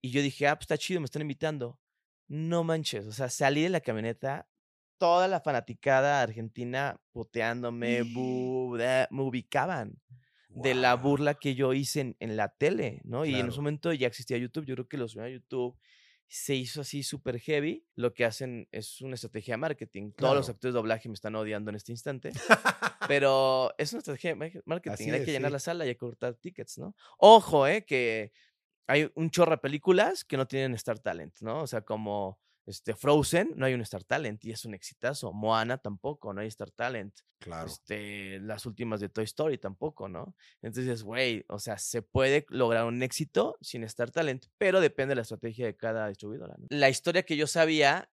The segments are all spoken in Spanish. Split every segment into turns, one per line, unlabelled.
y yo dije, ah, pues está chido, me están invitando. No manches, o sea, salí de la camioneta, toda la fanaticada argentina puteándome, bu, da- me ubicaban de la burla que yo hice en, en la tele, ¿no? Y en ese momento ya existía YouTube, yo creo que lo subieron a YouTube, se hizo así súper heavy, lo que hacen es una estrategia de marketing. Todos los actores de doblaje me están odiando en este instante, pero es una estrategia de mar- marketing,
Así
hay
es,
que llenar
sí.
la sala y hay que cortar tickets, ¿no? Ojo, ¿eh? Que hay un chorro de películas que no tienen Star Talent, ¿no? O sea, como este, Frozen, no hay un Star Talent y es un exitazo. Moana tampoco, no hay Star Talent.
Claro.
Este, las últimas de Toy Story tampoco, ¿no? Entonces, güey, o sea, se puede lograr un éxito sin Star Talent, pero depende de la estrategia de cada distribuidora. ¿no? La historia que yo sabía,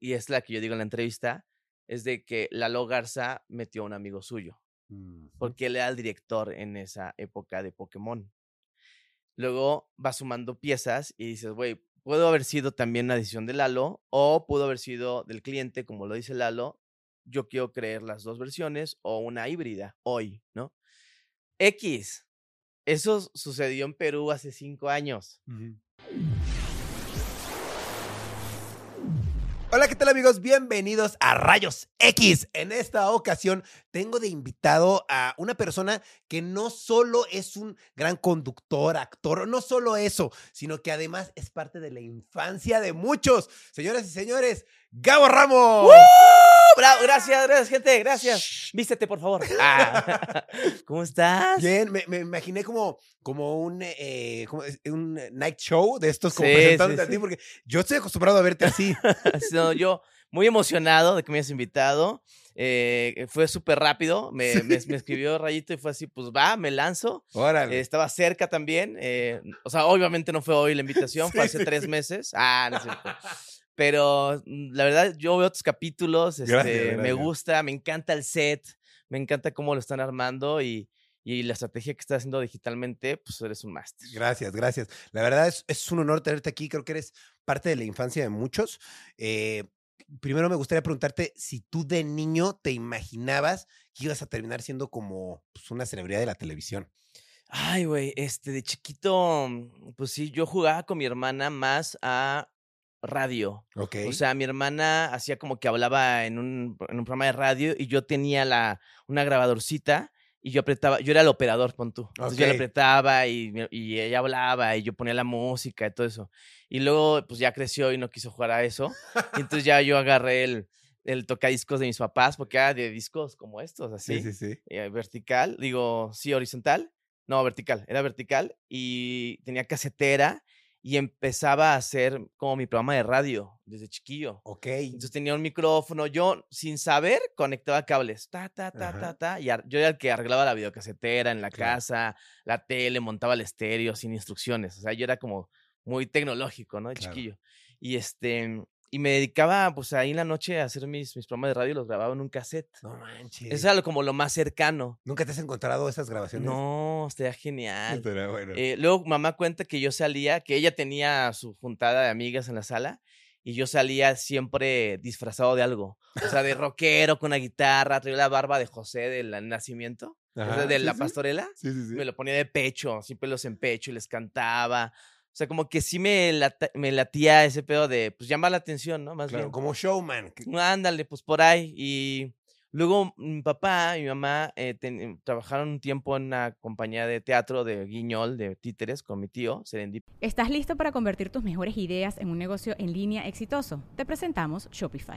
y es la que yo digo en la entrevista, es de que Lalo Garza metió a un amigo suyo
Mm,
porque él era el director en esa época de Pokémon. Luego va sumando piezas y dices, güey, pudo haber sido también una decisión de Lalo o pudo haber sido del cliente, como lo dice Lalo. Yo quiero creer las dos versiones o una híbrida hoy, ¿no? X. Eso sucedió en Perú hace cinco años.
Hola, ¿qué tal amigos? Bienvenidos a Rayos X. En esta ocasión tengo de invitado a una persona que no solo es un gran conductor, actor, no solo eso, sino que además es parte de la infancia de muchos. Señoras y señores, Gabo Ramos.
Bravo, gracias, gracias, gente, gracias. Vístete, por favor. Ah, ¿Cómo estás?
Bien, me, me imaginé como, como un, eh, como un night show de estos como
Sí,
presentándote
sí,
a ti,
sí.
porque yo estoy acostumbrado a verte así.
No, yo muy emocionado de que me hayas invitado. eh, fue súper rápido. Me, me- me escribió Rayito y fue así, pues va, me lanzo.
Órale.
Eh, estaba cerca también. eh, o sea, obviamente no fue hoy la invitación, fue
Sí,
hace
sí,
tres
sí.
meses. Ah, no es cierto. Pero mm, la verdad, yo veo tus capítulos, este,
Gracias,
me gusta, me encanta el set, me encanta cómo lo están armando y, y la estrategia que estás haciendo digitalmente, pues eres un máster.
Gracias, gracias. La verdad es, es un honor tenerte aquí. Creo que eres parte de la infancia de muchos. Eh, primero me gustaría preguntarte si tú de niño te imaginabas que ibas a terminar siendo como pues, una celebridad de la televisión.
Ay, güey, este, de chiquito, pues sí, yo jugaba con mi hermana más a radio.
Ok.
O sea, mi hermana hacía como que hablaba en un, en un programa de radio y yo tenía la, una grabadorcita y yo apretaba, yo era el operador, pon tú. Entonces yo le
Ok.
apretaba y, y ella hablaba y yo ponía la música y todo eso. Y luego, pues ya creció y no quiso jugar a eso. Y entonces ya yo agarré el, el tocadiscos de mis papás, porque era de discos como estos, así
sí, sí, sí.
eh, vertical, digo, sí, horizontal, no, vertical, era vertical y tenía casetera y empezaba a hacer como mi programa de radio desde chiquillo.
Ok.
Entonces tenía un micrófono, yo sin saber conectaba cables, ta, ta, ta,
Ajá.
ta, ta, y yo era el que arreglaba la videocasetera en la
Claro.
casa, la tele, montaba el estéreo sin instrucciones, o sea, yo era como muy tecnológico, ¿no? De
Claro.
chiquillo. Y este, y me dedicaba pues ahí en la noche a hacer mis, mis programas de radio, los grababa en un cassette.
No manches.
Eso era como lo más cercano.
¿Nunca te has encontrado esas grabaciones?
No, estaría genial.
Estaría bueno.
Eh, luego mamá cuenta que yo salía, que ella tenía su juntada de amigas en la sala y yo salía siempre disfrazado de algo. O sea, de rockero con una guitarra, traía la barba de José del nacimiento, o sea,
Ajá,
de
sí,
la pastorela.
Sí, sí, sí.
Me lo ponía de pecho, así pelos en pecho y les cantaba. O sea, como que sí me, lata- me latía ese pedo de, pues, llamar la atención, ¿no? Más
Claro,
bien.
como showman. que-
Ándale, pues por ahí. Y luego mi papá y mi mamá eh, ten- trabajaron un tiempo en una compañía de teatro de guiñol, de títeres, con mi tío, Serendip.
¿Estás listo para convertir tus mejores ideas en un negocio en línea exitoso? Te presentamos Shopify.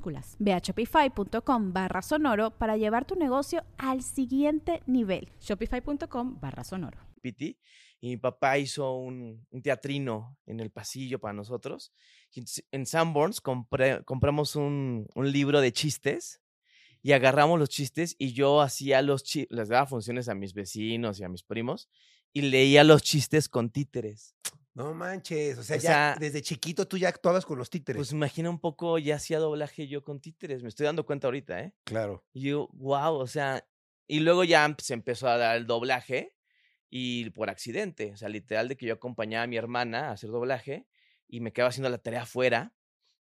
Ve a shopify.com barra sonoro para llevar tu negocio al siguiente nivel.
Shopify.com barra sonoro.
Piti, y mi papá hizo un, un teatrino en el pasillo para nosotros. En Sanborns compré- compramos un, un libro de chistes y agarramos los chistes y yo hacía los chistes, les daba funciones a mis vecinos y a mis primos y leía los chistes con títeres.
No manches, o sea,
O
ya
sea,
desde chiquito tú ya actuabas con los títeres.
Pues imagina un poco, ya hacía doblaje yo con títeres, me estoy dando cuenta ahorita, ¿eh?
claro.
Y yo, wow, o sea, y luego ya em- se empezó a dar el doblaje y por accidente, o sea, literal de que yo acompañaba a mi hermana a hacer doblaje y me quedaba haciendo la tarea fuera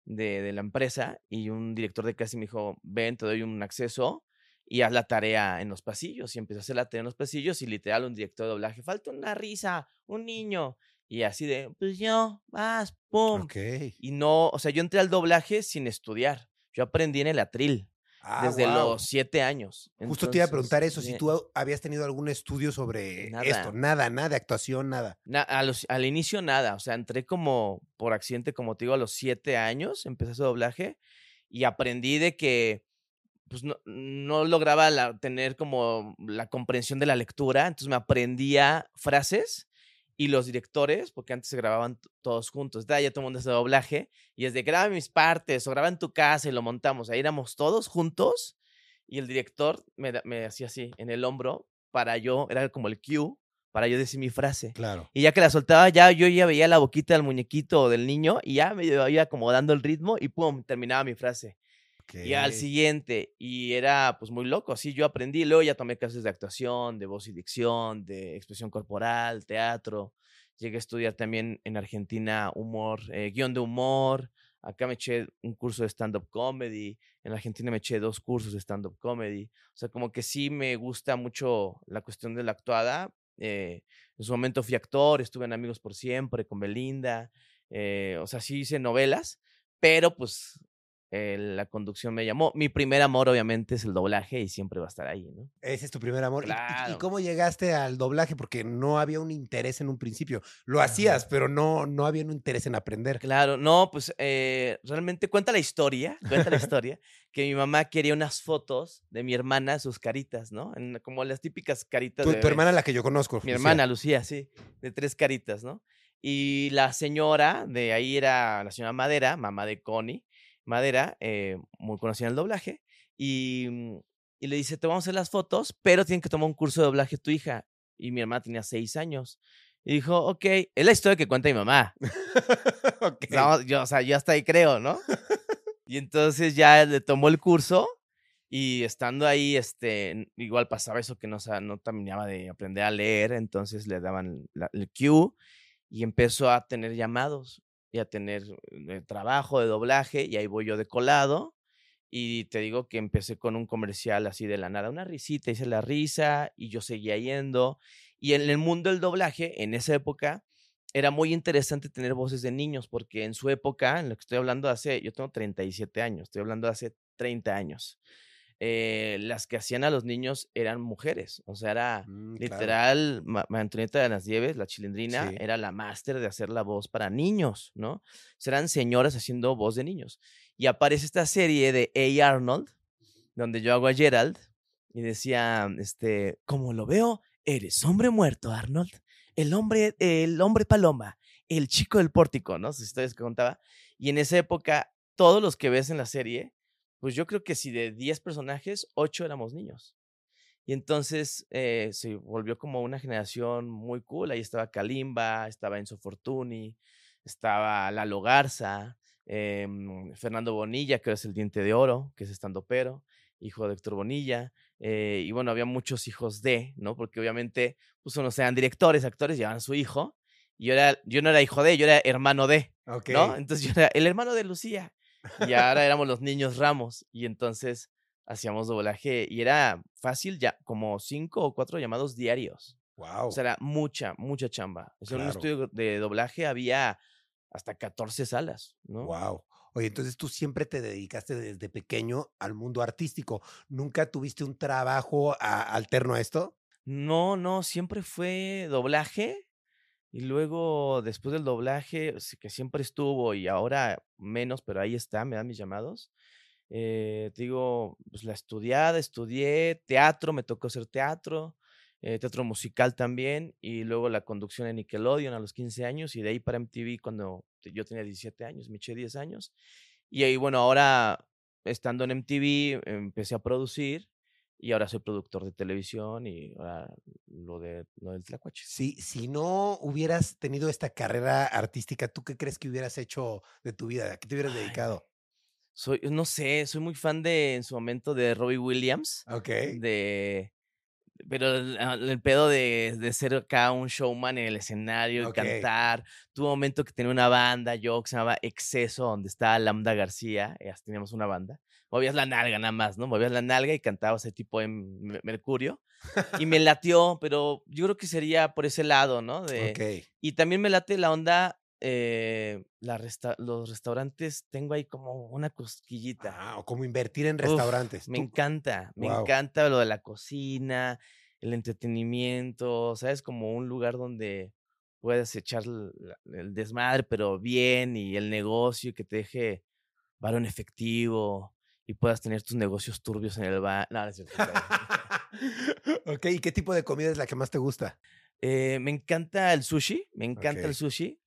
de, de la empresa y un director de clase me dijo, ven, te doy un acceso y haz la tarea en los pasillos. Y empecé a hacer la tarea en los pasillos y literal un director de doblaje, falta una risa, un niño. Y así de, pues yo, vas, pum.
Ok.
Y no, o sea, yo entré al doblaje sin estudiar. Yo aprendí en el atril
Ah,
desde los siete años.
Justo te iba a preguntar eso, si
eh,
tú habías tenido algún estudio sobre
Nada.
esto. Nada, nada de actuación, nada.
na- a los- al inicio nada, o sea, entré como por accidente, como te digo, a los siete años, empecé hacer doblaje y aprendí de que pues no, no lograba la- tener como la comprensión de la lectura, entonces me aprendía frases y los directores, porque antes se grababan todos juntos, ya todo el mundo hace doblaje y es de graba mis partes o graba en tu casa y lo montamos, ahí éramos todos juntos y el director me, me hacía así en el hombro para yo, era como el cue, para yo decir mi frase.
Claro.
Y ya que la soltaba, ya yo ya veía la boquita del muñequito o del niño y ya me iba como dando el ritmo y pum, terminaba mi frase. Y al siguiente, y era pues muy loco, así yo aprendí, luego ya tomé clases de actuación, de voz y dicción, de expresión corporal, teatro, llegué a estudiar también en Argentina humor, eh, guion de humor, acá me eché un curso de stand-up comedy, en Argentina me eché dos cursos de stand-up comedy, o sea, como que sí me gusta mucho la cuestión de la actuada, eh, en su momento fui actor, estuve en Amigos por Siempre con Belinda, eh, o sea, sí hice novelas, pero pues eh, la conducción me llamó. Mi primer amor, obviamente, es el doblaje y siempre va a estar ahí, ¿no?
Ese es tu primer amor. ¿Y- y- ¿Y,
Claro.
cómo llegaste al doblaje? Porque no había un interés en un principio. Lo
Ajá.
hacías, pero no, no había un interés en aprender.
Claro, no, pues eh, realmente cuenta la historia, cuenta la historia, que mi mamá quería unas fotos de mi hermana, sus caritas, ¿no? En- como las típicas caritas
Tu,
de
tu hermana, la que yo conozco.
Mi
Lucía.
hermana, Lucía, sí, de tres caritas, ¿no? Y la señora, de ahí era la señora Madera, mamá de Connie Madera, eh, muy conocida en el doblaje, y, mm, y le dice, te vamos a hacer las fotos, pero tienen que tomar un curso de doblaje tu hija. Y mi hermana tenía seis años. Y dijo, ok, es la historia que cuenta mi mamá.
Ok.
No, yo, o sea, yo hasta ahí creo, ¿no? y entonces ya le tomó el curso y estando ahí, este, igual pasaba eso que no, sa- no terminaba de aprender a leer, entonces le daban la- el cue y empezó a tener llamados y a tener eh, trabajo de doblaje y ahí voy yo de colado y te digo que empecé con un comercial así de la nada, una risita, hice la risa y yo seguía yendo y en el mundo del doblaje, en esa época, era muy interesante tener voces de niños, porque en su época, en lo que estoy hablando hace, yo tengo 37 años, estoy hablando hace 30 años, eh, las que hacían a los niños eran mujeres, o sea, era
Mm, claro.
literal, Ma- Ma- Antonieta de las Nieves, la chilindrina,
Sí.
era la máster de hacer la voz para niños, ¿no? Serán señoras haciendo voz de niños. Y aparece esta serie de A. Arnold, donde yo hago a Gerald, y decía, este, como lo veo, eres hombre muerto, Arnold el hombre, el hombre paloma, el chico del pórtico, ¿no? Historias que contaba. Y en esa época, todos los que ves en la serie, pues yo creo que si de 10 personajes, 8 éramos niños. Y entonces eh, se volvió como una generación muy cool. Ahí estaba Kalimba, estaba Enzo Fortuni, estaba Lalo Garza, em, Fernando Bonilla, que es el diente de oro, que es estando pero, hijo de Héctor Bonilla. eh, y bueno, había muchos hijos de, ¿no? Porque obviamente, pues unos eran directores, actores, llevaban a su hijo. Y yo, era, yo no era hijo de, yo era hermano de,
Ok.
¿no? Entonces yo era el hermano de Lucía. Y ahora éramos los niños Ramos y entonces hacíamos doblaje y era fácil ya, como cinco o cuatro llamados diarios.
Wow.
O sea, era mucha, mucha chamba. O sea, en un estudio de doblaje había hasta 14 salas, ¿no?
Wow. Oye, entonces tú siempre te dedicaste desde pequeño al mundo artístico. ¿Nunca tuviste un trabajo a- alterno a esto?
No, no, siempre fue doblaje y luego después del doblaje, que siempre estuvo y ahora menos, pero ahí está, me dan mis llamados. Eh, digo, pues la estudiada, estudié teatro, me tocó hacer teatro, eh, teatro musical también y luego la conducción en Nickelodeon a los 15 años y de ahí para MTV cuando yo tenía 17 años, me eché 10 años. Y ahí, bueno, ahora estando en MTV empecé a producir y ahora soy productor de televisión y ahora lo, de, lo del Tlacuache.
Si, si no hubieras tenido esta carrera artística, ¿tú qué crees que hubieras hecho de tu vida? ¿A qué te hubieras
Ay,
dedicado?
Soy, no sé, soy muy fan de en su momento de Robbie Williams.
Ok.
De. Pero el, ah, el pedo de, de ser acá un showman en el escenario, y
Ok.
cantar. Tuve un momento que tenía una banda, yo, que se llamaba Exceso, donde estaba Lambda García, teníamos una banda. Movías la nalga nada más, ¿no? Movías la nalga y cantabas ese tipo en Me- Mercurio. Y me latió, pero yo creo que sería por ese lado, ¿no? De,
Ok.
Y también me late la onda, eh, la resta- los restaurantes, tengo ahí como una cosquillita.
Ah, o como invertir en
Uf,
restaurantes.
Me encanta, me encanta lo de la cocina, el entretenimiento, ¿sabes? Como un lugar donde puedes echar el desmadre, pero bien, y el negocio, y que te deje varo en efectivo, y puedas tener tus negocios turbios en el bar. No, no es
ok, ¿y qué tipo de comida es la que más te gusta?
Eh, me encanta el sushi, me encanta el sushi,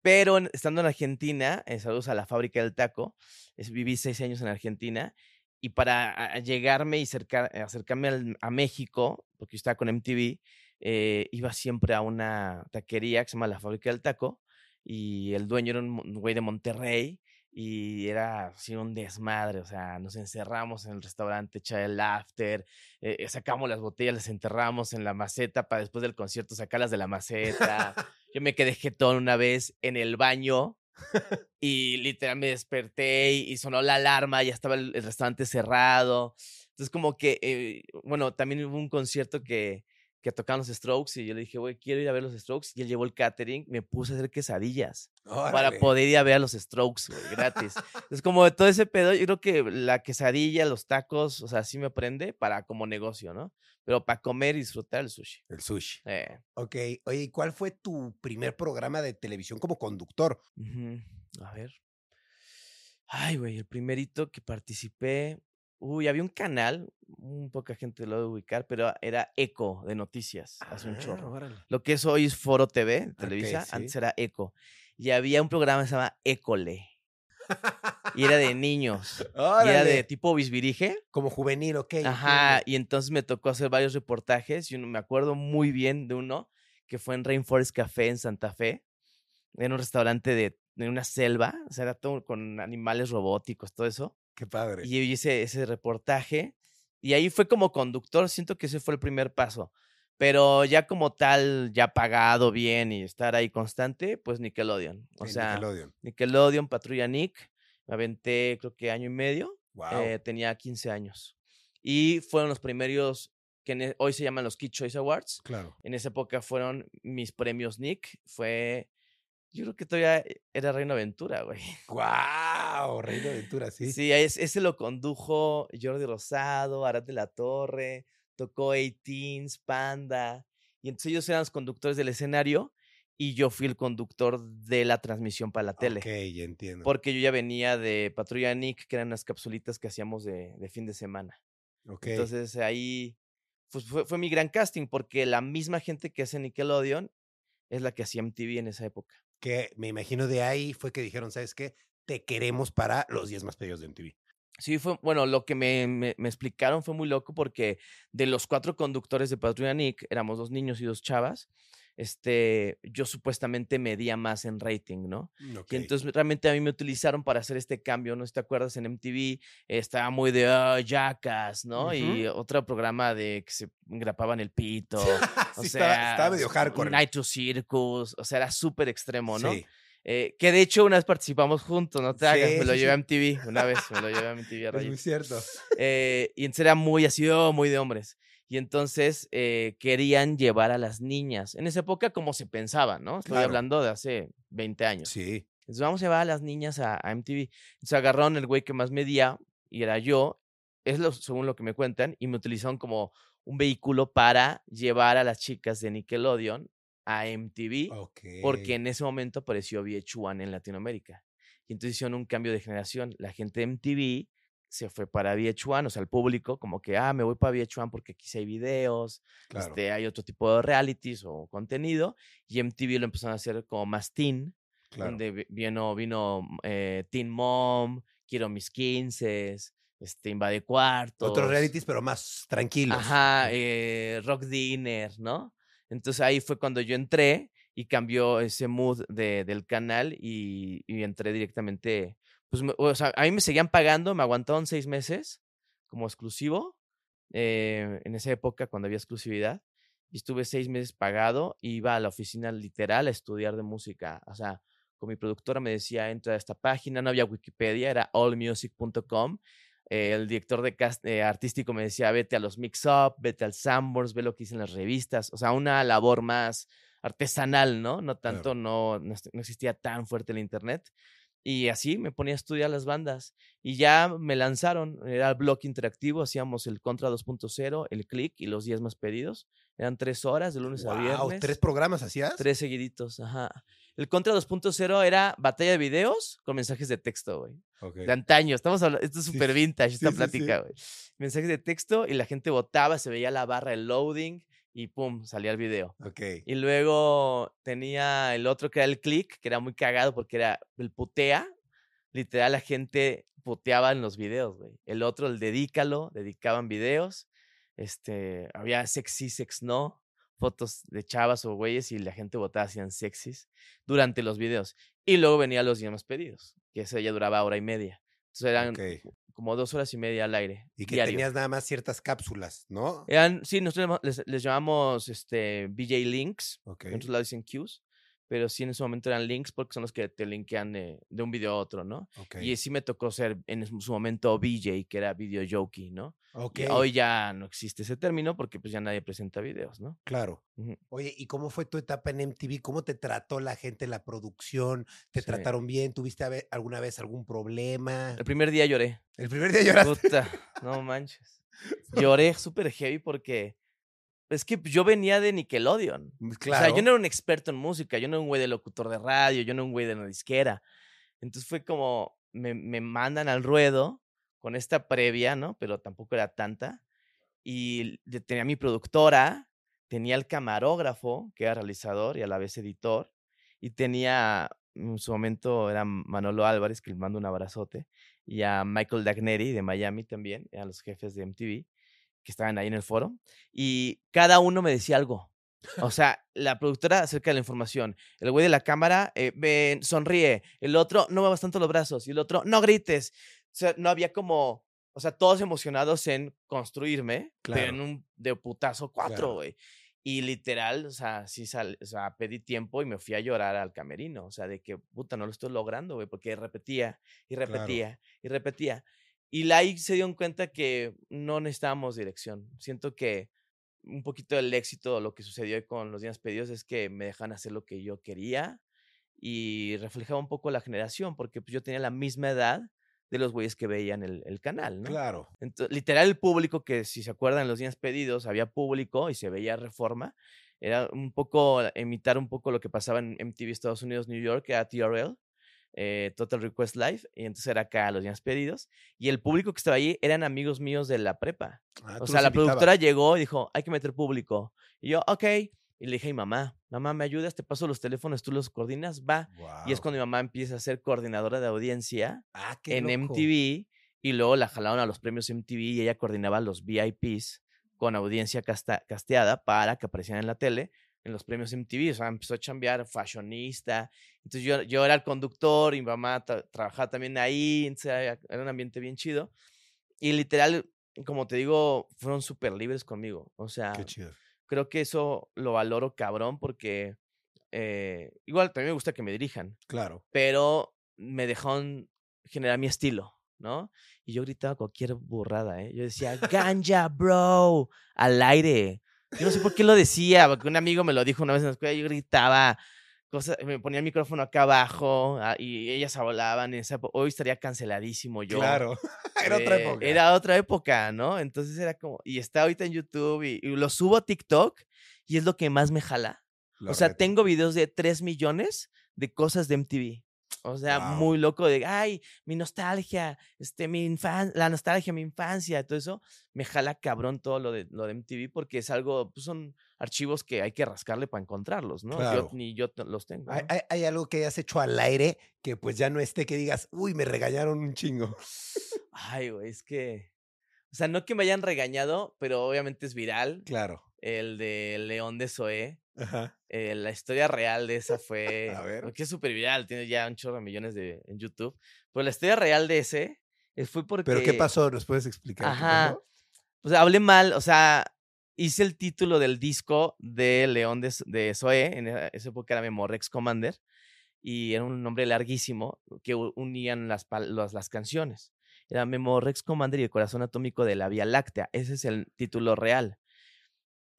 pero estando en Argentina, eh, saludos a la fábrica del taco, es- viví seis años en Argentina y para a- llegarme y cerca- acercarme al- a México, porque yo estaba con MTV, eh, iba siempre a una taquería que se llama la fábrica del taco y el dueño era un un güey de Monterrey y era así un desmadre, o sea, nos encerramos en el restaurante, echar el after, eh, eh, sacamos las botellas, las enterramos en la maceta para después del concierto sacarlas de la maceta. Yo me quedé jetón una vez en el baño y literal me desperté y, y sonó la alarma, ya estaba el, el restaurante cerrado. Entonces como que, eh, bueno, también hubo un concierto que, que tocaban los Strokes y yo le dije, güey, quiero ir a ver los Strokes. Y él llevó el catering, me puse a hacer quesadillas para poder ir a ver a los Strokes, güey, gratis. Es como de todo ese pedo, yo creo que la quesadilla, los tacos, o sea, sí me prende para como negocio, ¿no? Pero para comer y disfrutar el sushi.
El sushi.
Eh,
Ok, oye, ¿y cuál fue tu primer programa de televisión como conductor?
A ver. Ay, güey, el primerito que participé. Uy, había un canal, un poca gente lo debe ubicar, pero era Eco de noticias, hace un
Ah,
chorro.
órale.
Lo que es hoy es Foro TV, Televisa,
sí.
antes era Eco. Y había un programa que se llama École. Y era de niños. Y era de tipo bisbirige.
Como juvenil, ok.
Ajá. Y entonces me tocó hacer varios reportajes. Y uno, me acuerdo muy bien de uno que fue en Rainforest Café en Santa Fe. En un restaurante de, de una selva. O sea, era todo con animales robóticos, todo eso.
Qué padre.
Y yo hice ese reportaje. Y ahí fue como conductor. Siento que ese fue el primer paso. Pero ya como tal, ya pagado bien y estar ahí constante, pues Nickelodeon. O
Sí,
sea,
Nickelodeon.
Nickelodeon, Patrulla Nick. Me aventé creo que año y medio.
Wow.
eh, tenía 15 años. Y fueron los primeros que e- hoy se llaman los Kid Choice Awards.
claro.
En esa época fueron mis premios Nick. Fue, yo creo que todavía era Reino Aventura, güey.
Wow, Rey de Aventura, sí.
Sí, es- ese lo condujo Jordi Rosado, Arad de la Torre, tocó 18s, Panda. Y entonces ellos eran los conductores del escenario y yo fui el conductor de la transmisión para la tele.
Ok, ya entiendo.
Porque yo ya venía de Patrulla Nick, que eran unas capsulitas que hacíamos de, de fin de semana.
Ok.
Entonces ahí pues, fue, fue mi gran casting, porque la misma gente que hace Nickelodeon es la que hacía MTV en esa época.
Que me imagino de ahí fue que dijeron, ¿sabes qué? Te queremos para los 10 más pedidos de MTV.
Sí, fue, bueno, lo que me, me- me explicaron fue muy loco porque de los cuatro conductores de Patrulla Nick, éramos dos niños y dos chavas, este, yo supuestamente medía más en rating, ¿no?
Ok.
Y entonces realmente a mí me utilizaron para hacer este cambio, ¿no? Si te acuerdas en MTV, estaba muy de ah, Jackass, ¿no? Y otro programa de que se grapaban el pito.
Sí,
o
estaba-
sea,
estaba medio hardcore.
Night to Circus, o sea, era súper extremo, ¿no?
Sí.
Eh, que de hecho una vez participamos juntos, no te hagas, me lo llevé a MTV, una vez me lo llevé a MTV a
Es muy cierto.
Eh, y entonces era muy así, oh, muy de hombres. Y entonces eh, querían llevar a las niñas. En esa época, como se pensaba, ¿no? Estoy
Claro.
hablando de hace 20 años.
Sí.
Entonces vamos a llevar a las niñas a, a MTV. Entonces agarraron el güey que más medía y era yo, es lo, según lo que me cuentan, y me utilizaron como un vehículo para llevar a las chicas de Nickelodeon a MTV,
Ok.
porque en ese momento apareció VH1 en Latinoamérica. Y entonces hicieron un cambio de generación. La gente de MTV se fue para VH1, o sea, el público, como que, ah, me voy para VH1 porque aquí sí hay videos,
Claro.
este, hay otro tipo de realities o contenido, y MTV lo empezaron a hacer como más teen,
claro.
donde vi- vino, vino eh, Teen Mom, Quiero mis 15, este, Invade Cuartos.
Otros realities, pero más tranquilos.
Ajá, eh, Rock Dinner, ¿no? Entonces ahí fue cuando yo entré y cambió ese mood de- del canal y, y entré directamente. Pues, o sea, a mí me seguían pagando, me aguantaron seis meses como exclusivo eh, en esa época cuando había exclusividad. Y estuve seis meses pagado, iba a la oficina literal a estudiar de música. O sea, con mi productora me decía, entra a esta página, no había Wikipedia, era allmusic.com. Eh, el director de cast eh, artístico me decía, vete a los mix-up, vete al Sanborns, ve lo que dicen las revistas. O sea, una labor más artesanal, ¿no? No tanto, no, no, no existía tan fuerte el internet. Y así me ponía a estudiar las bandas. Y ya me lanzaron, era el blog interactivo, hacíamos el Contra 2.0, el Click y los 10 más pedidos. Eran tres horas, de lunes a
Wow,
viernes.
¿tres programas hacías?
Tres seguiditos, ajá. El Contra 2.0 era batalla de videos con mensajes de texto, güey.
Ok.
De antaño, estamos hablando, esto es
Sí,
súper vintage, esta
sí, sí, sí.
plática, güey. Mensajes de texto y la gente votaba, se veía la barra, el loading y pum, salía el video.
Ok.
Y luego tenía el otro que era el click, que era muy cagado porque era el putea. Literal, la gente puteaba en los videos, güey. El otro, el dedícalo, dedicaban videos. Este, había sexy, sex no, fotos de chavas o güeyes y la gente votaba hacían sexys durante los videos. Y luego venía los llamas pedidos, que ese ya duraba hora y media. Entonces eran. Como dos horas y media al aire.
Y que
diario.
tenías nada más ciertas cápsulas, ¿no?
Eran, sí, nosotros les, les llamamos este, BJ Links.
Ok.
En otros lados dicen cues, pero sí en ese momento eran links porque son los que te linkean de, de un video a otro, ¿no?
Ok.
Y sí me tocó ser en su momento BJ, que era video jokey, ¿no?
Ok.
Y hoy ya no existe ese término porque pues ya nadie presenta videos, ¿no?
Claro. Oye, ¿y cómo fue tu etapa en MTV? ¿Cómo te trató la gente, la producción? ¿Te
Sí.
trataron bien? ¿Tuviste a alguna vez algún problema?
El primer día lloré.
El primer día lloraste.
Puta, no manches. Lloré súper heavy porque es que yo venía de Nickelodeon.
Claro.
O sea, yo no era un experto en música, yo no era un güey de locutor de radio, yo no era un güey de una disquera. Entonces fue como, me, me mandan al ruedo con esta previa, ¿no? Pero tampoco era tanta. Y tenía mi productora, tenía el camarógrafo, que era realizador y a la vez editor, y tenía, en su momento era Manolo Álvarez, que le mando un abrazote, y a Michael Dagneri de Miami también, eran los jefes de MTV, que estaban ahí en el foro, y cada uno me decía algo. O sea, la productora acerca de la información. El güey de la cámara, eh, ven, sonríe. El otro, no muevas tanto los brazos. Y el otro, no grites. O sea, no había como, o sea, todos emocionados en construirme, pero en
Claro.
un de putazo cuatro,
Claro.
güey. Y literal, o sea, sí sal, o sea, pedí tiempo y me fui a llorar al camerino. O sea, de que, puta, no lo estoy logrando, güey, porque repetía y
Claro.
repetía y repetía. Y la ahí se dieron cuenta que no necesitábamos dirección. Siento que un poquito del éxito, lo que sucedió con los días pedidos es que me dejan hacer lo que yo quería y reflejaba un poco la generación, porque pues, yo tenía la misma edad de los güeyes que veían el, el canal, ¿no?
Claro.
Entonces, literal, el público que, si se acuerdan, los días pedidos, había público y se veía reforma. Era un poco, imitar un poco lo que pasaba en MTV Estados Unidos, New York, era TRL, eh, Total Request Live, y entonces era acá los días pedidos. Y el público que estaba allí eran amigos míos de la prepa.
Ah,
O sea, la productora llegó y dijo, hay que meter público. Y yo, ok. Y le dije mamá, mamá, ¿me ayudas? Te paso los teléfonos, tú los coordinas, va. Y es cuando mi mamá empieza a ser coordinadora de audiencia
Ah,
en
loco.
MTV y luego la jalaron a los premios MTV y ella coordinaba los VIPs con audiencia casta- casteada para que aparecieran en la tele en los premios MTV. O sea, empezó a chambear fashionista. Entonces yo, yo era el conductor y mi mamá tra- trabajaba también ahí. Entonces era, era un ambiente bien chido. Y literal, como te digo, fueron súper libres conmigo. O sea,
Qué chido.
creo que eso lo valoro cabrón porque eh, igual también me gusta que me dirijan,
Claro.
pero me dejaron generar mi estilo, ¿no? Y yo gritaba cualquier burrada, ¿eh? Yo decía, ganja, bro, al aire. Yo no sé por qué lo decía, porque un amigo me lo dijo una vez en la escuela, yo gritaba cosas, me ponía el micrófono acá abajo ah, y ellas hablaban. Epo- hoy estaría canceladísimo yo.
Claro. Era otra
Eh,
época.
Era otra época, ¿no? Entonces era como, y está ahorita en YouTube y, y lo subo a TikTok y es lo que más me jala.
Lo
o sea,
reto.
tengo videos de 3 millones de cosas de MTV. O sea, muy loco de, ay, mi nostalgia, este, mi infan la nostalgia, mi infancia, todo eso, me jala cabrón todo lo de, lo de MTV porque es algo, pues son archivos que hay que rascarle para encontrarlos, ¿no?
Claro.
Yo, ni yo los tengo.
¿Hay, hay- hay algo que hayas hecho al aire que pues ya no esté, que digas, uy, me regañaron un chingo.
Ay, güey, es que, o sea, no que me hayan regañado, pero obviamente es viral.
Claro.
El de León de Zoé.
Ajá.
eh, la historia real de esa fue.
A ver.
Que es súper viral, tiene ya un chorro de millones de, en YouTube. Pero la historia real de ese eh, fue porque.
¿Pero qué pasó? ¿Nos puedes explicar?
Ajá. O sea, hablé mal, o sea, hice el título del disco de León de, de Zoé, en esa, esa época era Memorex Commander, y era un nombre larguísimo que unían las, las, las canciones. Era Memorex Commander y el corazón atómico de la Vía Láctea. Ese es el título real.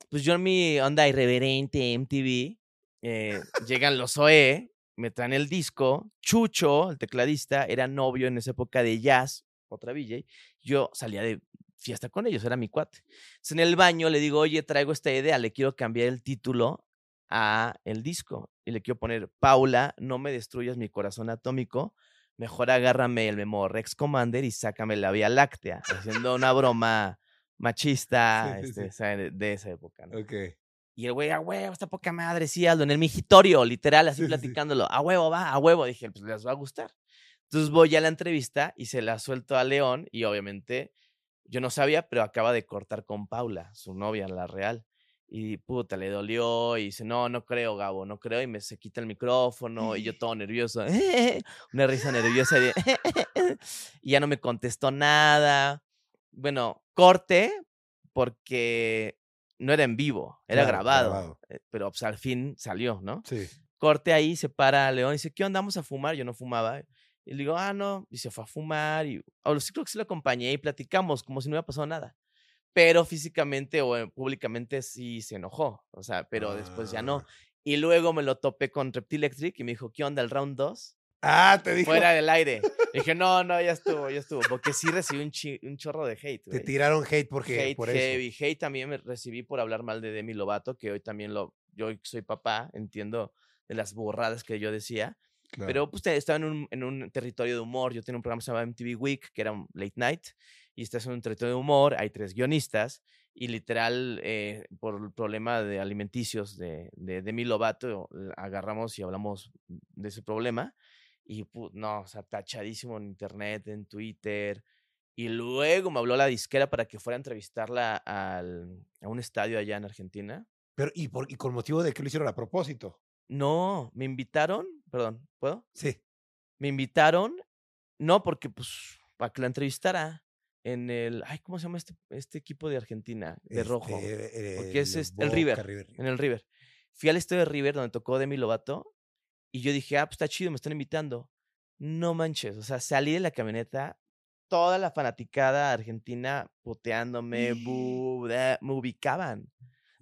Pues yo en mi onda irreverente MTV, eh, llegan los OE, me traen el disco, Chucho, el tecladista, era novio en esa época de jazz, otra VJ, yo salía de fiesta con ellos, era mi cuate. Entonces, en el baño le digo, oye, traigo esta idea, le quiero cambiar el título a el disco y le quiero poner Paula, no me destruyas mi corazón atómico, mejor agárrame el Memorex Commander y sácame la Vía Láctea, haciendo una broma machista
Sí, sí,
este,
sí.
o sea, de, de esa época. ¿no? Y el güey, a huevo, esta poca madre, sí, Aldo, en el migitorio, literal, así
Sí, sí, sí.
platicándolo, a huevo, va, a huevo. Dije, pues les va a gustar. Entonces voy a la entrevista y se la suelto a León y obviamente yo no sabía, pero acaba de cortar con Paula, su novia, la real. Y puta, le dolió y dice, no, no creo, Gabo, no creo. Y me se quita el micrófono y yo todo nervioso, una risa nerviosa de y ya no me contestó nada. Bueno, corte porque no era en vivo, era
Claro,
grabado,
grabado.
eh, pero pues al fin salió, ¿no?
Sí.
Corte ahí, se para León y dice, ¿qué onda? Vamos a fumar. Yo no fumaba. Y le digo, ah, no. Y se fue a fumar. Y o sí creo que sí lo acompañé y platicamos como si no hubiera pasado nada. Pero físicamente o eh, públicamente sí se enojó. O sea, pero después ya no.
Ah.
Y luego me lo topé con Reptilectric y me dijo, ¿qué onda? El round 2
Ah, te dijo.
fuera del aire. Dije, no, no, ya estuvo, ya estuvo. Porque sí recibí un, chi- un chorro de hate.
Te tiraron hate porque
hate
por eso.
heavy. Hate también me recibí por hablar mal de Demi Lovato, que hoy también lo. Yo soy papá, entiendo de las burradas que yo decía.
Claro.
Pero pues estaba en un, en un territorio de humor. Yo tenía un programa que se llamaba MTV Week, que era un late night. Y estás en un territorio de humor. Hay tres guionistas. Y literal, eh, por el problema de alimenticios de, de Demi Lovato, eh, agarramos y hablamos de ese problema. Y pu- no, o sea, tachadísimo en internet, en Twitter. Y luego me habló la disquera para que fuera a entrevistarla al, a un estadio allá en Argentina.
Pero, ¿y, por, ¿y con motivo de que lo hicieron a propósito?
No, me invitaron, perdón, ¿puedo?
Sí.
Me invitaron, no, porque pues, para que la entrevistara en el, ay, ¿cómo se llama este, este equipo de Argentina? De rojo,
Este,
porque es
el
este- River, en el River. Fui al estadio de River donde tocó Demi Lovato y yo dije, ah, pues está chido, me están invitando. No manches, o sea, salí de la camioneta, toda la fanaticada argentina puteándome, bu, da- me ubicaban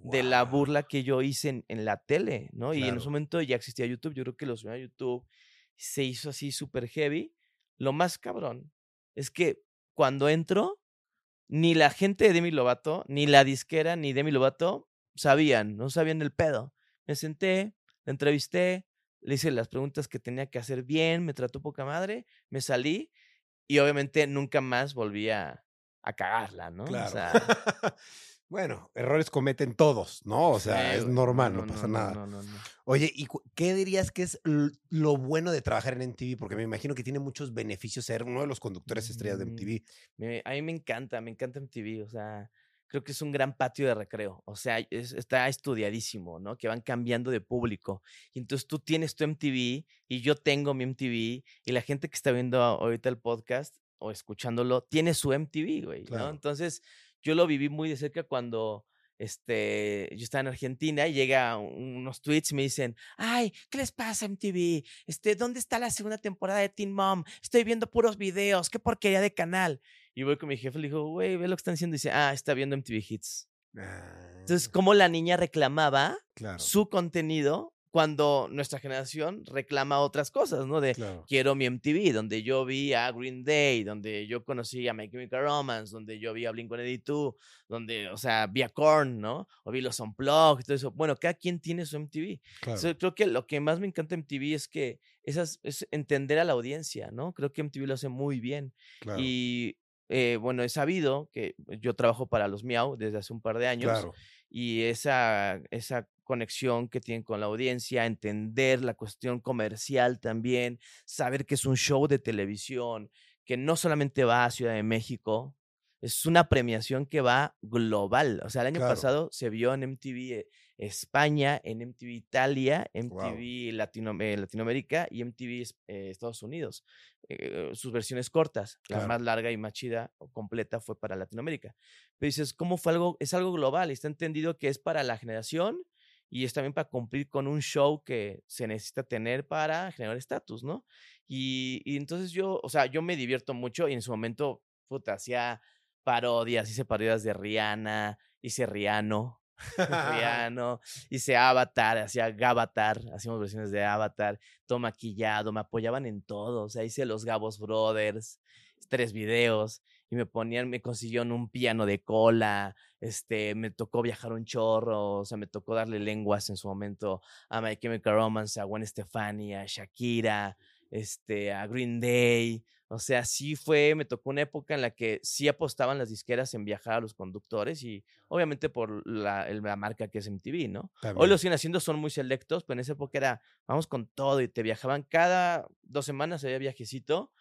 de la burla que yo hice en, en la tele, ¿no? Y en ese momento ya existía YouTube, yo creo que lo subí a YouTube, se hizo así súper heavy. Lo más cabrón es que cuando entro, ni la gente de Demi Lovato, ni la disquera, ni Demi Lovato sabían, no sabían el pedo. Me senté, la entrevisté, le hice las preguntas que tenía que hacer bien, me trató poca madre, me salí y obviamente nunca más volví a, a cagarla, ¿no? O
Claro.
sea,
bueno, errores cometen todos, ¿no? O sea,
sí,
es normal, no, pasa nada.
No, no, no.
Oye, ¿y qué dirías que es lo bueno de trabajar en MTV? Porque me imagino que tiene muchos beneficios ser uno de los conductores estrellas de
Mm,
MTV.
Me- a mí me encanta, me encanta MTV, o sea, creo que es un gran patio de recreo, o sea, es- está estudiadísimo, ¿no? Que van cambiando de público. Y entonces tú tienes tu MTV y yo tengo mi MTV y la gente que está viendo ahorita el podcast o escuchándolo tiene su MTV, güey, ¿no?
Claro.
Entonces yo lo viví muy de cerca cuando este, yo estaba en Argentina y llega un- unos tweets y me dicen, ay, ¿qué les pasa MTV? Este, ¿dónde está la segunda temporada de Teen Mom? Estoy viendo puros videos, qué porquería de canal. Y voy con mi jefe, le digo, güey, ve lo que están diciendo. Y dice, ah, está viendo MTV Hits. Entonces,
Ah,
como la niña reclamaba
claro,
su contenido cuando nuestra generación reclama otras cosas, ¿no? De
claro.
quiero mi MTV, donde yo vi a Green Day, donde yo conocí a My Chemical Romance, donde yo vi a Blink-182, donde, o sea, vi a Korn, ¿no? O vi los Unplugged, todo eso. Bueno, cada quien tiene su MTV.
claro.
So, creo que lo que más me encanta de MTV es que esas, es entender a la audiencia, ¿no? Creo que MTV lo hace muy bien.
claro,
Y eh, bueno, he sabido que yo trabajo para los Miau desde hace un par de años
claro.
y esa, esa conexión que tienen con la audiencia, entender la cuestión comercial también, saber que es un show de televisión, que no solamente va a Ciudad de México, es una premiación que va global. O sea, el año
Claro.
pasado se vio en MTV eh, España, en MTV Italia. MTV Latino- eh, Latinoamérica y MTV eh, Estados Unidos. Eh, sus versiones cortas, la más larga y más chida o completa fue para Latinoamérica. Pero dices, ¿cómo fue algo? Es algo global, está entendido que es para la generación y es también para cumplir con un show que se necesita tener para generar estatus, ¿no? Y, y entonces yo, o sea, yo me divierto mucho y en su momento, puta, hacía parodias, hice parodias de Rihanna, hice Rihanna, Hice Avatar, hacía Gavatar, hacíamos versiones de Avatar, todo maquillado, me apoyaban en todo, o sea, hice los Gabos Brothers, tres videos, y me ponían, me consiguieron un piano de cola, este, me tocó viajar un chorro, o sea, me tocó darle lenguas en su momento a My Chemical Romance, a Gwen Stefani, a Shakira, este, a Green Day, o sea, sí fue, me tocó una época en la que sí apostaban las disqueras en viajar a los conductores y obviamente por la, marca que es MTV, ¿no? Hoy
También.
lo siguen haciendo, son muy selectos, pero en esa época era, vamos con todo y te viajaban cada dos semanas, había viajecito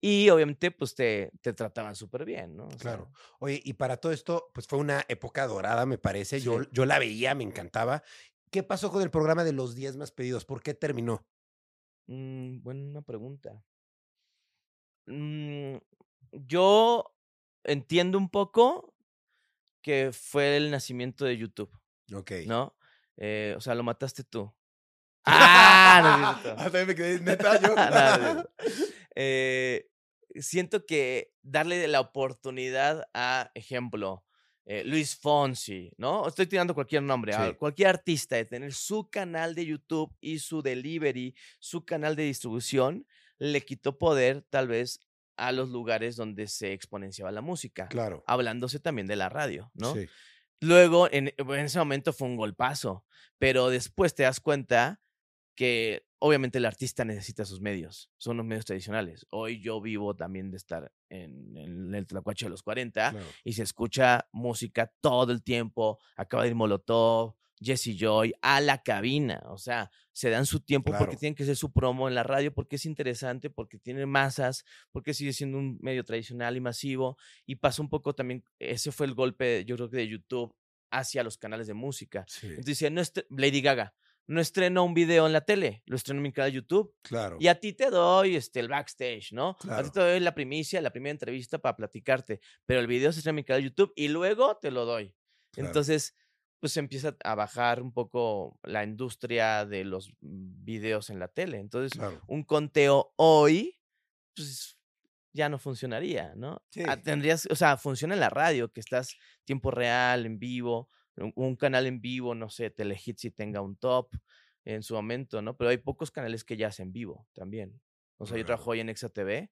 y obviamente pues te, te trataban súper bien, ¿no? O sea,
Claro. Oye, y para todo esto, pues fue una época dorada, me parece. Yo, yo la veía, me encantaba. ¿Qué pasó con el programa de los 10 más pedidos? ¿Por qué terminó?
mm, buena pregunta. Mm, yo entiendo un poco que fue el nacimiento de YouTube,
Ok.
¿no? Eh, o sea, lo mataste tú. ¡Ah! No.
Ah, me quedé neta yo.
No. Eh, siento que darle la oportunidad a, ejemplo, eh, Luis Fonsi, ¿no? Estoy tirando cualquier nombre, a cualquier artista de tener su canal de YouTube y su delivery, su canal de distribución, le quitó poder tal vez a los lugares donde se exponenciaba la música,
Claro.
hablándose también de la radio, ¿no?
Sí.
Luego, en, en ese momento fue un golpazo, pero después te das cuenta que obviamente el artista necesita sus medios, son los medios tradicionales. Hoy yo vivo también de estar en, en el Tlacuache de los 40
claro.
y se escucha música todo el tiempo. Acaba de ir Molotov, Jesse Joy a la cabina, o sea, se dan su tiempo porque tienen que hacer su promo en la radio, porque es interesante, porque tiene masas, porque sigue siendo un medio tradicional y masivo. Y pasa un poco también, ese fue el golpe, yo creo que de YouTube hacia los canales de música.
Sí.
Entonces no Lady Gaga, no estreno un video en la tele, lo estreno en mi canal de YouTube.
Claro.
Y a ti te doy este, el backstage, ¿no? A
Claro.
ti te doy la primicia, la primera entrevista para platicarte. Pero el video se estrena en mi canal de YouTube y luego te lo doy.
Claro.
Entonces, pues empieza a bajar un poco la industria de los videos en la tele. Entonces,
Claro.
un conteo hoy, pues ya no funcionaría, ¿no?
Sí.
Ah, Tendrías, o sea, funciona en la radio, que estás tiempo real, en vivo, un, un canal en vivo, no sé, Telehit si tenga un top en su momento, ¿no? Pero hay pocos canales que ya hacen vivo también. O sea, yo
Claro.
trabajo hoy en Exa TV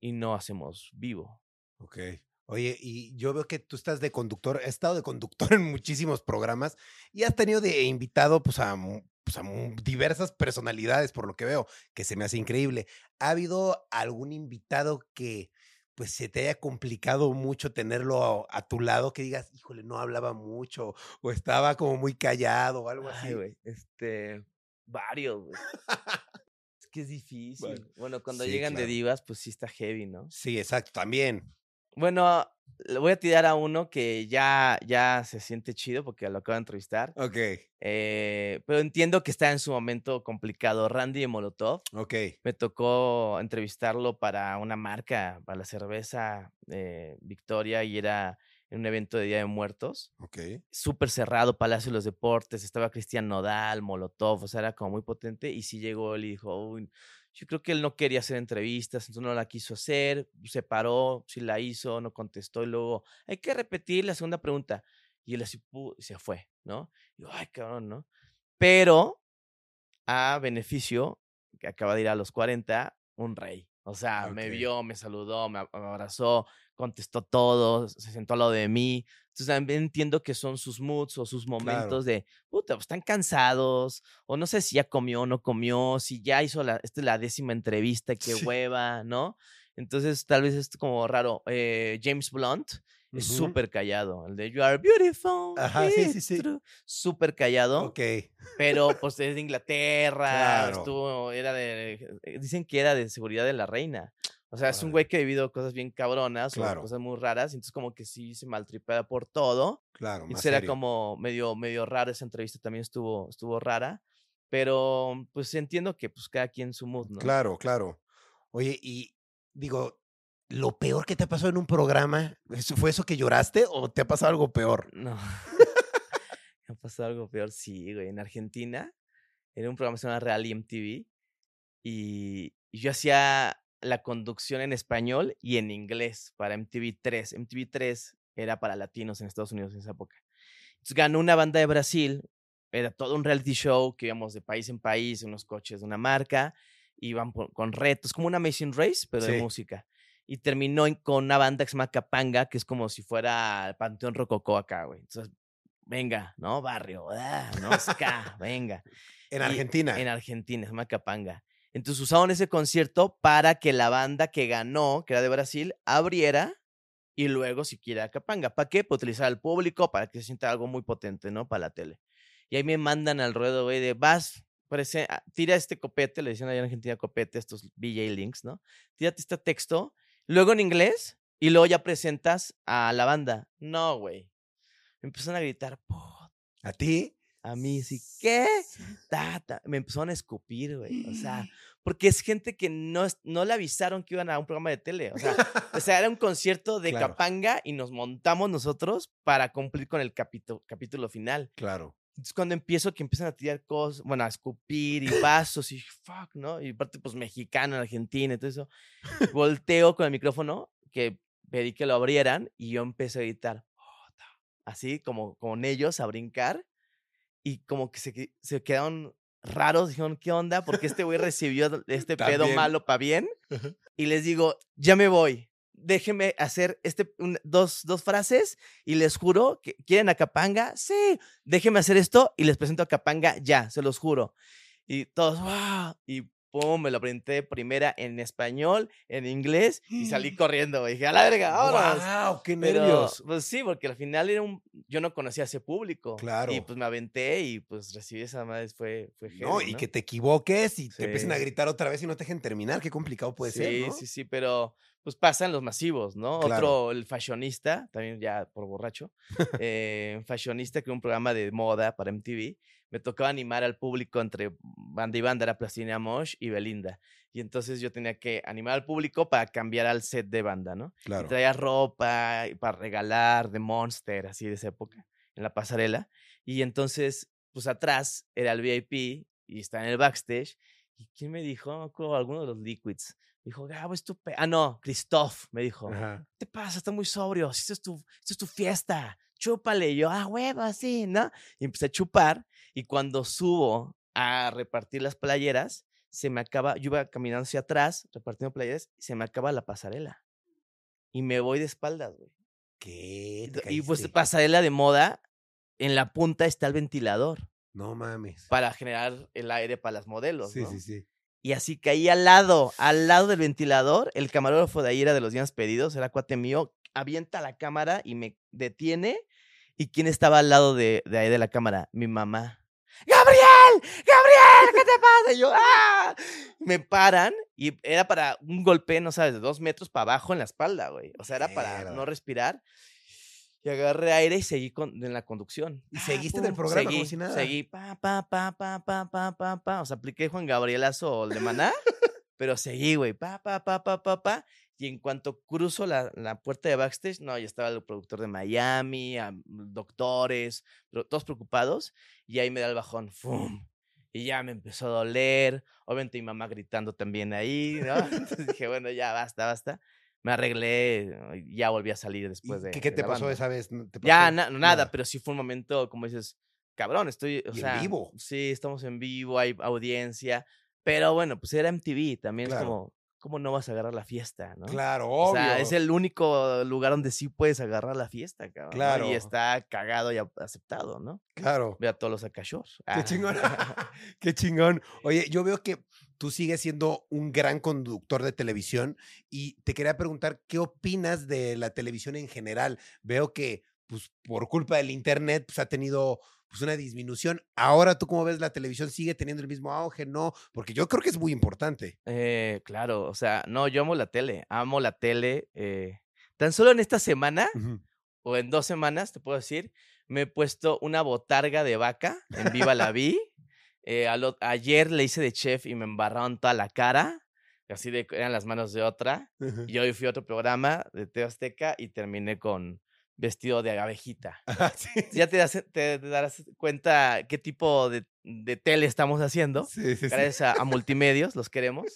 y no hacemos vivo.
Ok. Oye, y yo veo que tú estás de conductor, has estado de conductor en muchísimos programas y has tenido de invitado pues a, pues, a diversas personalidades, por lo que veo, que se me hace increíble. ¿Ha habido algún invitado que pues se te haya complicado mucho tenerlo a, a tu lado, que digas, híjole, no hablaba mucho o estaba como muy callado o algo así?
Ay, güey, este, varios, güey. es que es difícil. Bueno, cuando
sí,
llegan de
claro.
divas, pues sí está heavy, ¿no?
Sí, exacto, también.
Bueno, le voy a tirar a uno que ya, ya se siente chido porque lo acabo de entrevistar.
Ok,
eh, pero entiendo que está en su momento complicado. Randy de Molotov.
ok.
Me tocó entrevistarlo para una marca, para la cerveza eh, Victoria, y era en un evento de Día de Muertos.
Ok.
Súper cerrado, Palacio de los Deportes, estaba Cristian Nodal, Molotov, o sea, era como muy potente. Y sí llegó él y dijo, "Uy, yo creo que él no quería hacer entrevistas, entonces no la quiso hacer, se paró, sí la hizo, no contestó y luego, hay que repetir la segunda pregunta. Y él así, se fue, ¿no? Y yo, ay, cabrón, ¿no? Pero a beneficio, que acaba de ir a los 40, un rey. O sea, me vio, me saludó, me abrazó, contestó todo, se sentó al lado de mí. Entonces también entiendo que son sus moods o sus momentos de, puta, pues, están cansados, o no sé si ya comió o no comió, si ya hizo la, esta es la décima entrevista, qué
Sí.
hueva, ¿no? Entonces tal vez es como raro. Eh, James Blunt es súper callado, el de You are beautiful.
Ajá, sí, sí, sí.
true", Súper callado
Ok.
pero pues es de Inglaterra,
Claro.
estuvo, era de, eh, dicen que era de seguridad de la reina. O sea, es un güey que ha vivido cosas bien cabronas
Claro.
o cosas muy raras, entonces como que sí se maltripea por todo.
Claro,
era
serio.
como medio, medio raro esa entrevista, también estuvo, estuvo rara, pero pues entiendo que pues cada quien su mood, ¿no?
Claro, claro. Oye, y digo, ¿lo peor que te ha pasado en un programa ¿eso- fue eso que lloraste o te ha pasado algo peor?
No. Me ha pasado algo peor, sí, güey. En Argentina, era un programa que se llama Real MTV y, y yo hacía la conducción en español y en inglés para MTV3. MTV3 era para latinos en Estados Unidos en esa época. Entonces ganó una banda de Brasil, era todo un reality show que íbamos de país en país en unos coches de una marca, iban por- con retos, como una Amazing Race, pero de música. Y terminó en- con una banda que se llama Capanga, que es como si fuera el Panteón Rococó acá, güey. Entonces, venga, ¿no? Barrio, ah, ¿no? Ska, venga.
En
Y-
Argentina.
En Argentina, se llama Capanga. Entonces usaron ese concierto para que la banda que ganó, que era de Brasil, abriera y luego siquiera Capanga. ¿Para qué? Para utilizar al público, para que se sienta algo muy potente, ¿no? Para la tele. Y ahí me mandan al ruedo, güey, de vas, parece, ah, tira este copete, le decían allá en Argentina copete, estos VJ links, ¿no? Tírate este texto, luego en inglés, y luego ya presentas a la banda. No, güey. Me empezaron a gritar, "Puta,
¿A ti?
A mí, sí, ¿qué? Ta, ta. Me empezaron a escupir, güey. O sea, porque es gente que no, no le avisaron que iban a un programa de tele. O sea, o sea era un concierto de
Claro.
Capanga y nos montamos nosotros para cumplir con el capítulo, capítulo final.
Claro.
Entonces, cuando empiezo que empiezan a tirar cosas, bueno, a escupir y vasos y fuck, ¿no? Y aparte, pues mexicano, en Argentina y todo eso. Volteo con el micrófono, que pedí que lo abrieran y yo empecé a gritar, "Puta", así como con ellos a brincar y como que se, se quedaron raros, dijeron, ¿qué onda? Porque este güey recibió este pedo malo para bien. Y les digo, ya me voy. Déjenme hacer este, un- dos, dos frases y les juro que quieren a Capanga. Sí, déjenme hacer esto y les presento a Capanga ya, se los juro. Y todos, wow. Y pum, me lo presenté primera en español, en inglés y salí corriendo. güey. Dije, a la verga, vámonos.
¡Wow! ¡Qué
Pero,
nervios!
pues sí, porque al final era un, yo no conocía a ese público.
Claro.
Y pues me aventé y pues recibí esa madre, fue, fue heavy,
No, y que te equivoques y te empiecen a
Sí.
gritar otra vez y no te dejen terminar. Qué complicado puede
sí,
ser, ¿no?
Sí, sí, pero pues pasan los masivos, ¿no?
Claro.
Otro, el fashionista, también ya por borracho, eh, fashionista, que un programa de moda para MTV, me tocaba animar al público entre banda y banda, era Plastilina Mosh y Belinda. Y entonces yo tenía que animar al público para cambiar al set de banda, ¿no? Y
Claro.
traía ropa y para regalar de Monster, así de esa época, en la pasarela. Y entonces, pues atrás era el VIP y está en el backstage. ¿Y quién me dijo? No alguno de los Liquids. Dijo, Gabo, es tu pe-". Ah, no, Christoph me dijo.
Ajá.
¿Qué te pasa? Está muy sobrio. Si Esto es tu, esto es tu fiesta. Chúpale. Y yo, ah, huevo, así, ¿no? Y empecé a chupar. Y cuando subo a repartir las playeras, se me acaba, yo iba caminando hacia atrás, repartiendo playeras, y se me acaba la pasarela. Y me voy de espaldas, güey.
¿Qué?
Y
¿Te
do- Y pues pasarela de moda, en la punta está el ventilador
No mames.
para generar el aire para las modelos,
Sí,
¿no?
sí, sí.
Y así caí al lado, al lado del ventilador. El camarógrafo de ahí era de los días pedidos, era cuate mío. Avienta la cámara y me detiene. ¿Y quién estaba al lado de, de ahí de la cámara? Mi mamá. ¡Gabriel! ¡Gabriel! ¿Qué te pasa? Y yo, ¡ah! Me paran y era para un golpe, no sabes, de dos metros para abajo en la espalda, güey. O sea, era para no respirar. Y agarré aire y seguí con, en la conducción.
¿Y
Pa,
seguiste en el
pum,
programa como
seguí,
si nada?
Seguí, pa, pa, pa, pa, pa, pa, pa, pa. O sea, apliqué Juan Gabrielazo o el de Maná. pero seguí, güey, pa, pa, pa, pa, pa, pa. Y en cuanto cruzo la, la puerta de backstage, no, ya estaba el productor de Miami, a- doctores, todos preocupados. Y ahí me da el bajón, ¡fum! Y ya me empezó a doler. Obviamente mi mamá gritando también ahí, ¿no? Entonces dije, bueno, ya basta, basta. Me arreglé, ya volví a salir
¿Y
después de.
¿Qué, qué te pasó
banda.
esa vez? ¿No te
Ya,
pasó
na- nada, pero sí fue un momento, como dices, cabrón, estoy, o
Y en
sea,
vivo.
sí, estamos en vivo, hay audiencia, pero bueno, pues era MTV, también
Claro.
es como, ¿cómo no vas a agarrar la fiesta, no?
Claro,
O
obvio.
sea, es el único lugar donde sí puedes agarrar la fiesta, cabrón. ¿no?
Claro.
Y está cagado y aceptado, ¿no?
Claro.
Ve a todos los acashors.
Qué chingón. Qué chingón. Oye, yo veo que tú sigues siendo un gran conductor de televisión y te quería preguntar, ¿qué opinas de la televisión en general? Veo que, pues, por culpa del internet, pues, ha tenido pues, una disminución. Ahora, ¿tú cómo ves la televisión? ¿Sigue teniendo el mismo auge? No, porque yo creo que es muy importante.
Eh, claro, o sea, no, yo amo la tele, amo la tele. eh, Tan solo en esta semana o en dos semanas, te puedo decir, me he puesto una botarga de vaca en Viva la Vi. Eh, ayer le hice de chef y me embarraron toda la cara, así de eran las manos de otra. Y hoy fui a otro programa de Teo Azteca y terminé con vestido de abejita.
Sí,
Ya te, das- te darás cuenta qué tipo de, de tele estamos haciendo.
sí, sí.
Gracias a, a Multimedios, los queremos.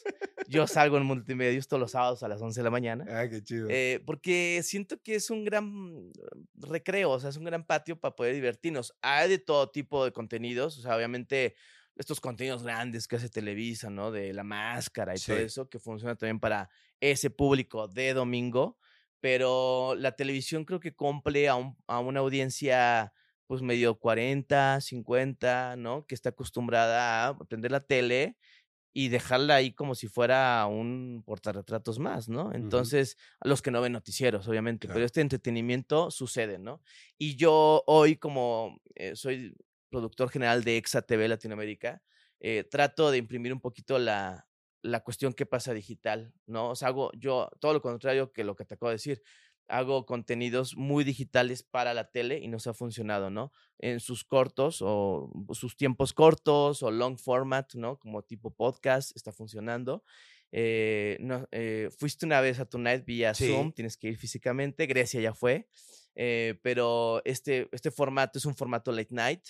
Yo salgo en Multimedios todos los sábados a las 11 de la mañana.
Ah, qué chido.
Eh, porque siento que es un gran recreo, o sea, es un gran patio para poder divertirnos. Hay de todo tipo de contenidos, o sea, obviamente estos contenidos grandes que hace Televisa, ¿no? De la máscara y todo eso, que funciona también para ese público de domingo, pero la televisión creo que cumple a, un- a una audiencia pues medio 40, 50, ¿no? Que está acostumbrada a prender la tele y dejarla ahí como si fuera un portarretratos más, ¿no? Entonces, a los que no ven noticieros, obviamente,
Claro.
pero este entretenimiento sucede, ¿no? Y yo hoy, como eh, soy productor general de Exa TV Latinoamérica, eh, trato de imprimir un poquito la, la cuestión que pasa digital, ¿no? O sea, hago yo todo lo contrario que lo que te acabo de decir. Hago contenidos muy digitales para la tele y nos ha funcionado, ¿no? En sus cortos o sus tiempos cortos o long format, ¿no? Como tipo podcast, está funcionando. Eh, no, eh, fuiste una vez a Tonight vía
Sí.
Zoom, tienes que ir físicamente. Grecia ya fue. eh, pero este, este formato es un formato late night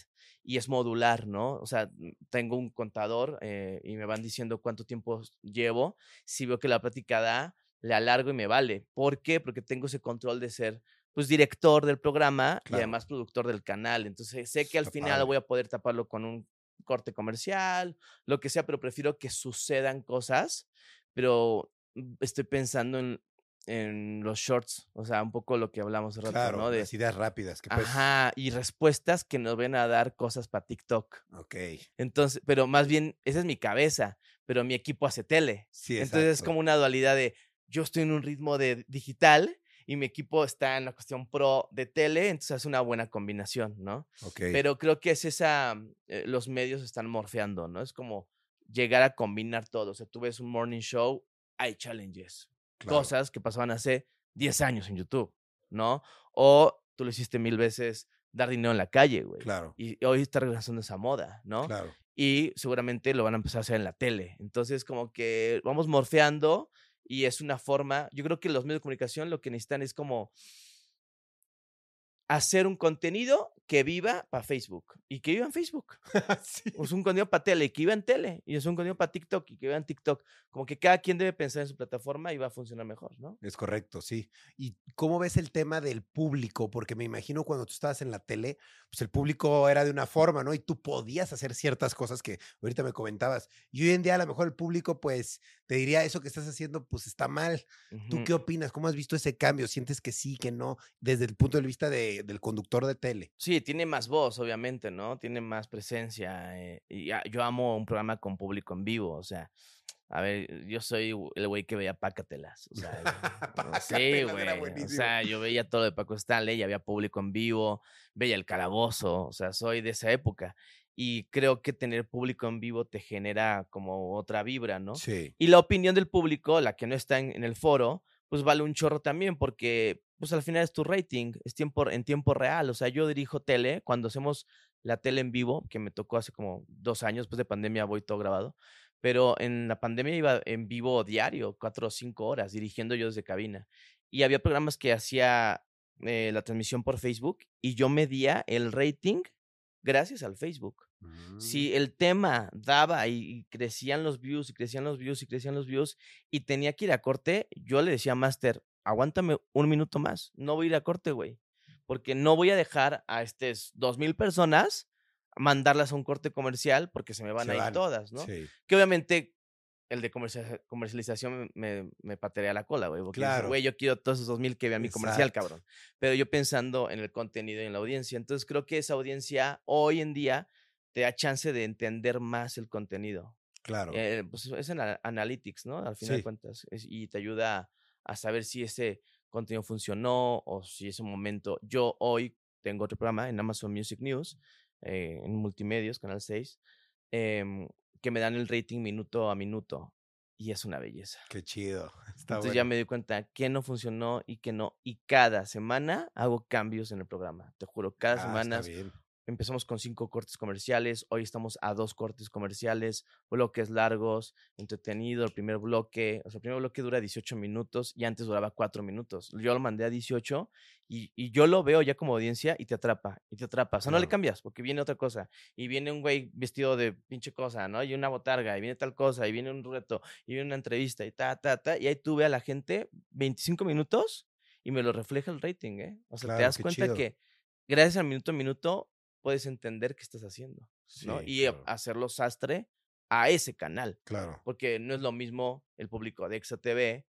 y es modular, ¿no? O sea, mm, tengo un contador eh, y me van diciendo cuánto tiempo llevo. Si veo que la plática da, le alargo y me vale. ¿Por qué? Porque tengo ese control de ser, pues, director del programa y
Claro.
además productor del canal. Entonces, sé que al final
padre.
voy a poder taparlo con un corte comercial, lo que sea, pero prefiero que sucedan cosas, pero mm, estoy pensando en, en los shorts, o sea, un poco lo que hablamos rato,
Claro,
¿no? De,
las ideas rápidas. Que pues,
Ajá, y respuestas que nos ven a dar cosas para TikTok.
Ok.
Entonces, pero más bien, esa es mi cabeza, pero mi equipo hace tele.
Sí,
Entonces es como una dualidad de yo estoy en un ritmo de digital y mi equipo está en la cuestión pro de tele, entonces es una buena combinación, ¿no?
Ok.
Pero creo que es esa, mm, eh, los medios están morfeando, ¿no? Es como llegar a combinar todo. O sea, tú ves un morning show, hay challenges,
claro.
cosas que pasaban hace 10 años en YouTube, ¿no? O tú lo hiciste mil veces, dar dinero en la calle, güey.
Claro.
Y hoy está regresando esa moda, ¿no?
Claro.
y seguramente lo van a empezar a hacer en la tele. Entonces, como que vamos morfeando y es una forma, yo creo que los medios de comunicación lo que necesitan es como hacer un contenido que viva para Facebook y que viva en Facebook.
Sí.
Es un contenido para tele y que viva en tele y es un contenido para TikTok y que viva en TikTok. Como que cada quien debe pensar en su plataforma y va a funcionar mejor, ¿no?
Es correcto, sí. ¿Y cómo ves el tema del público? Porque me imagino cuando tú estabas en la tele, pues el público era de una forma, ¿no? Y tú podías hacer ciertas cosas que ahorita me comentabas. Y hoy en día a lo mejor el público, pues, te diría, eso que estás haciendo, pues está mal. ¿Tú qué opinas? ¿Cómo has visto ese cambio? ¿Sientes que sí, que no? Desde el punto de vista de- del conductor de tele.
Sí, tiene más voz, obviamente, ¿no? Tiene más presencia. eh, y ya- yo amo un programa con público en vivo, o sea, a ver, yo soy el güey que veía Pácatelas. O sea, sí, güey. O sea, yo veía todo de Paco Stanley y había público en vivo, veía el calabozo, o sea, soy de esa época. Y creo que tener público en vivo te genera como otra vibra, ¿no?
Sí.
Y la opinión del público, la que no está en, en el foro, pues vale un chorro también, porque pues al final es tu rating, es tiempo, en tiempo real. O sea, yo dirijo tele, cuando hacemos la tele en vivo, que me tocó hace como dos años, después de pandemia voy todo grabado, Pero en la pandemia iba en vivo diario, cuatro o cinco horas, dirigiendo yo desde cabina. Y había programas que hacía eh, la transmisión por Facebook y yo medía el rating gracias al Facebook.
Mm.
Si el tema daba y, y crecían los views y crecían los views y crecían los views y tenía que ir a corte, yo le decía a Master, aguántame un minuto más, no voy a ir a corte, güey, porque no voy a dejar a estas dos mil personas mandarlas a un corte comercial porque se me van
Se
a ir
van,
todas, ¿no?
Sí.
Que obviamente el de comercia- comercialización me, me patearía la cola, güey. Porque
Claro.
güey, yo quiero todos esos 2000 que vean mi comercial, cabrón. Pero yo pensando en el contenido y en la audiencia. Entonces creo que esa audiencia hoy en día te da chance de entender más el contenido.
Claro.
Eh, pues es en analytics, ¿no? Al final
Sí.
de cuentas. es- y te ayuda a saber si ese contenido funcionó o si ese momento. Yo hoy tengo otro programa en Amazon Music News, eh, en Multimedios, Canal 6, em, que me dan el rating minuto a minuto. Y es una belleza.
Qué chido. Está
Entonces ya
bueno.
me di cuenta que no funcionó y que no. Y cada semana hago cambios en el programa. Te juro, cada
Ah,
semana. Empezamos con cinco cortes comerciales, hoy estamos a dos cortes comerciales, bloques largos, entretenido, el primer bloque, o sea, el primer bloque dura 18 minutos y antes duraba 4 minutos. Yo lo mandé a 18 y, y yo lo veo ya como audiencia y te atrapa, y te atrapa. O sea, no le
Claro.
cambias porque viene otra cosa y viene un güey vestido de pinche cosa, ¿no? Y una botarga, y viene tal cosa, y viene un reto, y viene una entrevista, y ta, ta, ta, y ahí tú ve a la gente 25 minutos y me lo refleja el rating, ¿eh? O sea,
Claro,
te das cuenta
chido.
que gracias al minuto a minuto puedes entender qué estás haciendo, ¿no?
Sí,
y eh,
claro.
hacerlo sastre a ese canal,
Claro.
porque no es lo mismo el público de Exa TV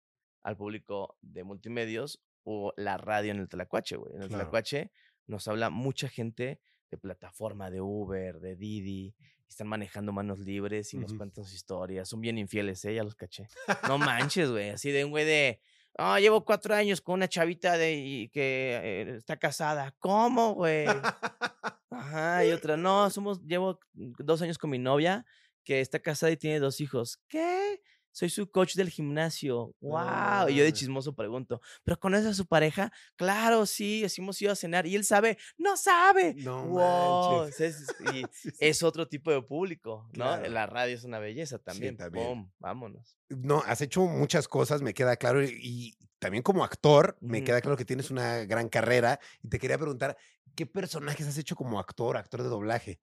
al público de multimedios o la radio en el Tlacuache, güey. En el
Claro.
Tlacuache nos habla mucha gente de plataforma, de Uber, de Didi, y están manejando manos libres y nos cuentan sus historias. Son bien infieles, ¿eh? Ya los caché. No manches, güey. Así de un güey de. Ah, llevo cuatro años con una chavita de y que eh, está casada. ¿Cómo, güey? Ajá, y otra, no, somos, llevo dos años con mi novia que está casada y tiene dos hijos. ¿Qué? Soy su coach del gimnasio. ¡Wow! Y yo de
mames.
chismoso pregunto, ¿pero conoces a su pareja? Claro, sí, hemos ido a cenar. Y él sabe, ¡no sabe!
No
¡Wow! Es, y
Sí, sí.
es otro tipo de público, ¿no?
Claro.
La radio es una belleza también.
también.
¡Pum! Vámonos.
No, has hecho muchas cosas, me queda claro. Y, también como actor, me queda claro que tienes una gran carrera. Y te quería preguntar, ¿qué personajes has hecho como actor, actor de doblaje?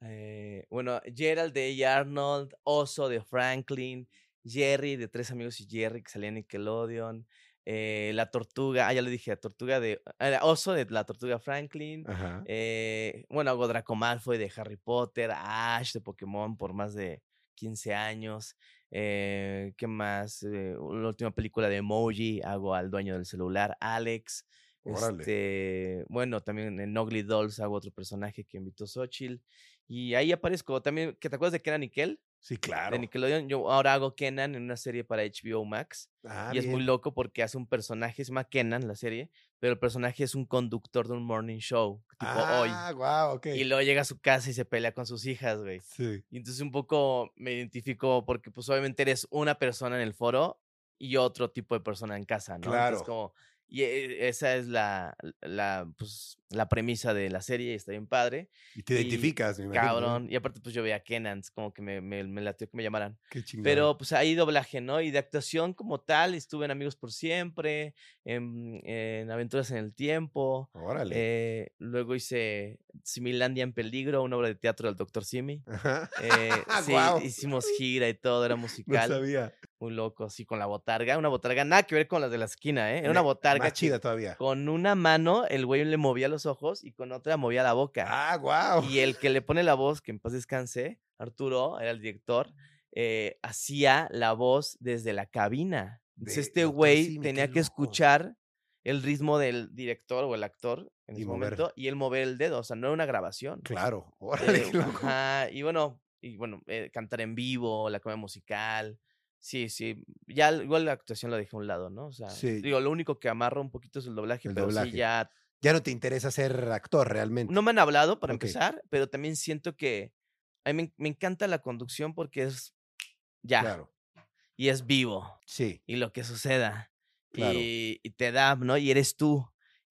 Eh, bueno, Gerald de A. Arnold, Oso de Franklin, Jerry de Tres Amigos y Jerry que salía en Nickelodeon, eh, La Tortuga, ah, ya le dije, La Tortuga de, ah, Oso de La Tortuga Franklin, eh, bueno, hago Draco Malfoy de Harry Potter, Ash de Pokémon por más de 15 años, eh, ¿qué más? Eh, la última película de Emoji, hago al dueño del celular, Alex. Este, bueno, también en Ugly Dolls hago otro personaje que invitó Xochitl. Y ahí aparezco también, ¿que te acuerdas de Kenan Nickel?
Sí, claro.
De Nickelodeon. Yo ahora hago Kenan en una serie para HBO Max.
Ah,
y es muy loco porque hace un personaje, se llama Kenan la serie, pero el personaje es un conductor de un morning show, tipo
Ah, guau, ok.
hoy. Y luego llega a su casa y se pelea con sus hijas, güey.
Sí.
Y entonces un poco me identifico porque pues obviamente eres una persona en el foro y otro tipo de persona en casa, ¿no?
Claro.
Entonces como, y e- esa es la, la, pues, la premisa de la serie y está bien padre.
Y te
Y,
identificas, me imagino. ¿no?
Cabrón. Y aparte pues yo veía a Kenan, es como que me, me, me latió que me llamaran.
Qué chingón.
Pero pues ahí doblaje, ¿no? Y de actuación como tal, estuve en Amigos por Siempre, en, en Aventuras en el Tiempo.
Órale.
eh, luego hice Similandia en Peligro, una obra de teatro del Dr. Simi.
Ajá.
Eh, sí, hicimos gira y todo, era
No
musical.
sabía.
muy loco, así con la botarga. Una botarga, nada que ver con las de la esquina, ¿eh? Era una
Me-
botarga
Más chida todavía.
con una mano el güey le movía los ojos y con otra movía la boca.
Ah, wow.
Y el que le pone la voz, que en paz descanse, Arturo, era el director, eh, hacía la voz desde la cabina. Entonces este güey tenía que escuchar el ritmo del director o el actor en
Y
ese
mover.
momento y él mover el dedo, o sea, no era una grabación.
Claro. Órale,
Eh,
loco.
ajá, y bueno, y bueno, eh, cantar en vivo, la comedia musical. Sí, sí. Ya igual la actuación la dejé a un lado, ¿no? O sea,
Sí.
digo, lo único que amarro un poquito es el doblaje,
El
pero
doblaje.
sí ya.
Ya no te interesa ser actor realmente.
No me han hablado para empezar, pero también siento que a mí me, me encanta la conducción porque es ya
Claro.
Y es vivo
Sí.
y lo que suceda
Claro.
y, y te da, ¿no? Y eres tú.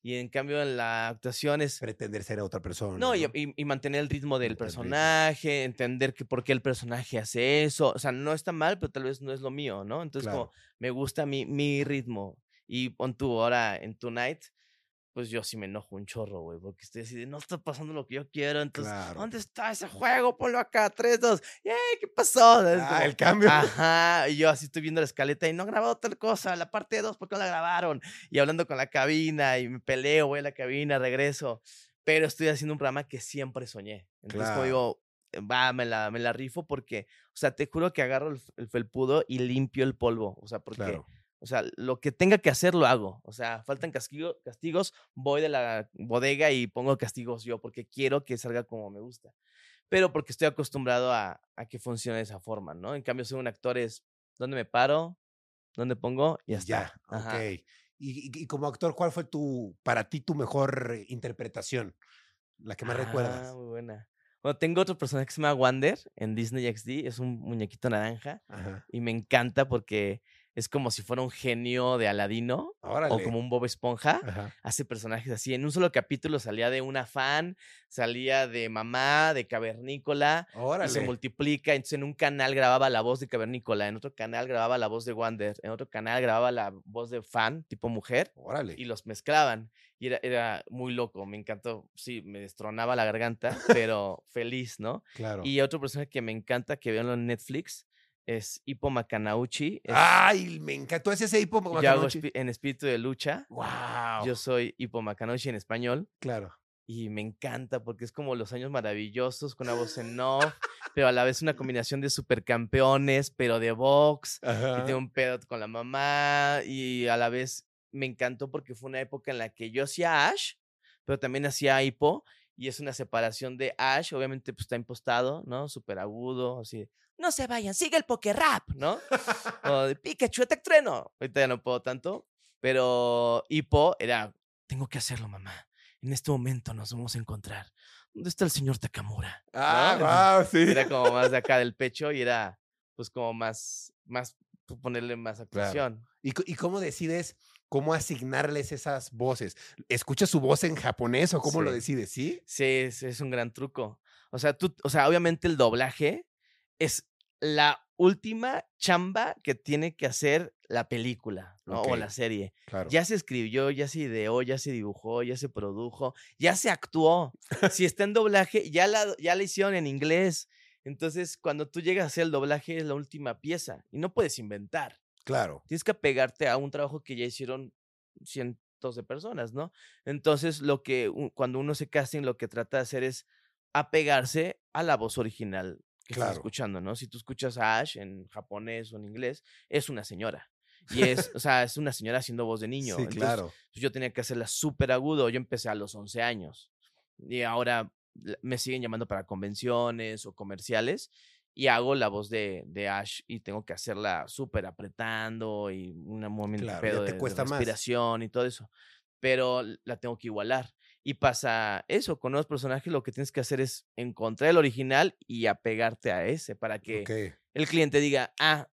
Y en cambio en la actuación es...
Pretender ser otra persona.
No, y, y- y mantener el ritmo del
ritmo.
personaje, entender que por qué el personaje hace eso. O sea, no está mal, pero tal vez no es lo mío, ¿no? Entonces,
Claro.
como me gusta mi, mi ritmo. Y pon tú ahora en Tonight, pues yo sí me enojo un chorro, güey, porque estoy así de no está pasando lo que yo quiero. Entonces,
Claro.
¿dónde está ese juego? Ponlo acá, 3, 2. ¡Yay! ¿Qué pasó?
Ah,
como,
el cambio.
Ajá, y yo así estoy viendo la escaleta y no grabado tal cosa, la parte 2, ¿por qué no la grabaron? Y hablando con la cabina y me peleo, voy a la cabina, regreso, pero estoy haciendo un programa que siempre soñé. Entonces, como
Claro.
digo, va, me la, me la rifo porque, o sea, te juro que agarro el, el felpudo y limpio el polvo, o sea, porque,
Claro.
O sea, lo que tenga que hacer lo hago, o sea, faltan castigo- castigos, voy de la bodega y pongo castigos yo porque quiero que salga como me gusta pero porque estoy acostumbrado a, a que funcione de esa forma, ¿no? En cambio, soy un actor es, ¿dónde me paro? ¿Dónde pongo? Y está.
ya,
Ajá.
ok. Y, y- y como actor, ¿cuál fue tu, para ti, tu mejor eh, interpretación? La que más
Ah,
recuerdas.
muy buena. Bueno, tengo otro personaje que se llama Wander en Disney XD, es un muñequito naranja
Ajá.
y me encanta porque es como si fuera un genio de Aladino
Órale.
o como un Bob Esponja.
Ajá.
hace personajes así. En un solo capítulo salía de una fan, salía de mamá, de cavernícola, y se
Órale.
multiplica. Entonces, en un canal grababa la voz de cavernícola, en otro canal grababa la voz de Wander, en otro canal grababa la voz de fan, tipo mujer,
Órale.
y los mezclaban. Y era, era muy loco, me encantó. Sí, me destronaba la garganta, pero feliz, ¿no?
Claro.
Y otro personaje que me encanta, que veo en Netflix, es Hippo Macanauchi. es-
Ay, me encantó ese ese hipo.
yo hago espi- en espíritu de lucha.
Wow.
Yo soy Hippo Macanauchi en español
Claro.
y me encanta porque es como los años maravillosos con una voz en off, pero a la vez una combinación de supercampeones, pero de box, y
Ajá.
tengo un pedo con la mamá y a la vez me encantó porque fue una época en la que yo hacía Ash, pero también hacía Hippo y es una separación de Ash, obviamente pues está impostado, ¿no? Súper agudo, así, no se vayan, sigue el poker rap, ¿no? o de Pikachu, te trueno. Ahorita ya no puedo tanto, pero Hippo era, tengo que hacerlo, mamá. En este momento nos vamos a encontrar. ¿Dónde está el señor Takamura? ¿No?
Ah, wow, sí.
Era como más de acá del pecho y era, pues, como más, más, pues, ponerle más actuación.
¿Y, co- y cómo decides cómo asignarles esas voces? ¿Escuchas su voz en japonés o cómo lo
Sí.
decides? ¿Sí?
Sí, es, es un gran truco. O sea, tú, o sea, obviamente el doblaje es la última chamba que tiene que hacer la película ¿no? o la serie.
Claro.
Ya se escribió, ya se ideó, ya se dibujó, ya se produjo, ya se actuó. si está en doblaje, ya la, ya la hicieron en inglés. Entonces, cuando tú llegas a hacer el doblaje, es la última pieza y no puedes inventar.
Claro.
Tienes que apegarte a un trabajo que ya hicieron cientos de personas, ¿no? Entonces, lo que cuando uno se casting, lo que trata de hacer es apegarse a la voz original que
Claro.
estás escuchando, ¿no? Si tú escuchas a Ash en japonés o en inglés, es una señora. Y es, o sea, es una señora haciendo voz de niño.
Sí,
Entonces,
claro.
pues, yo tenía que hacerla súper agudo. Yo empecé a los 11 años. Y ahora me siguen llamando para convenciones o comerciales. Y hago la voz de, de Ash y tengo que hacerla súper apretando y un momento
Claro,
pedo
te
de, de
cuesta más.
respiración y todo eso. Pero la tengo que igualar. Y pasa eso, con nuevos personajes lo que tienes que hacer es encontrar el original y apegarte a ese para que el cliente diga, ah,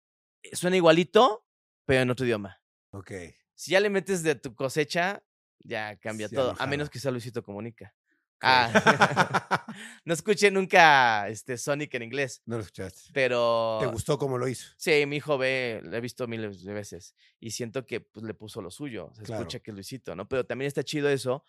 suena igualito, pero en otro idioma.
ok.
Si ya le metes de tu cosecha, ya cambia todo. A menos que sea Luisito Comunica. Ah, no escuché nunca este Sonic en inglés,
no lo escuchaste.
pero
¿Te gustó cómo lo hizo?
sí, mi hijo ve, lo he visto miles de veces y siento que pues, le puso lo suyo. Se
Claro.
escucha que es Luisito, ¿no? Pero también está chido eso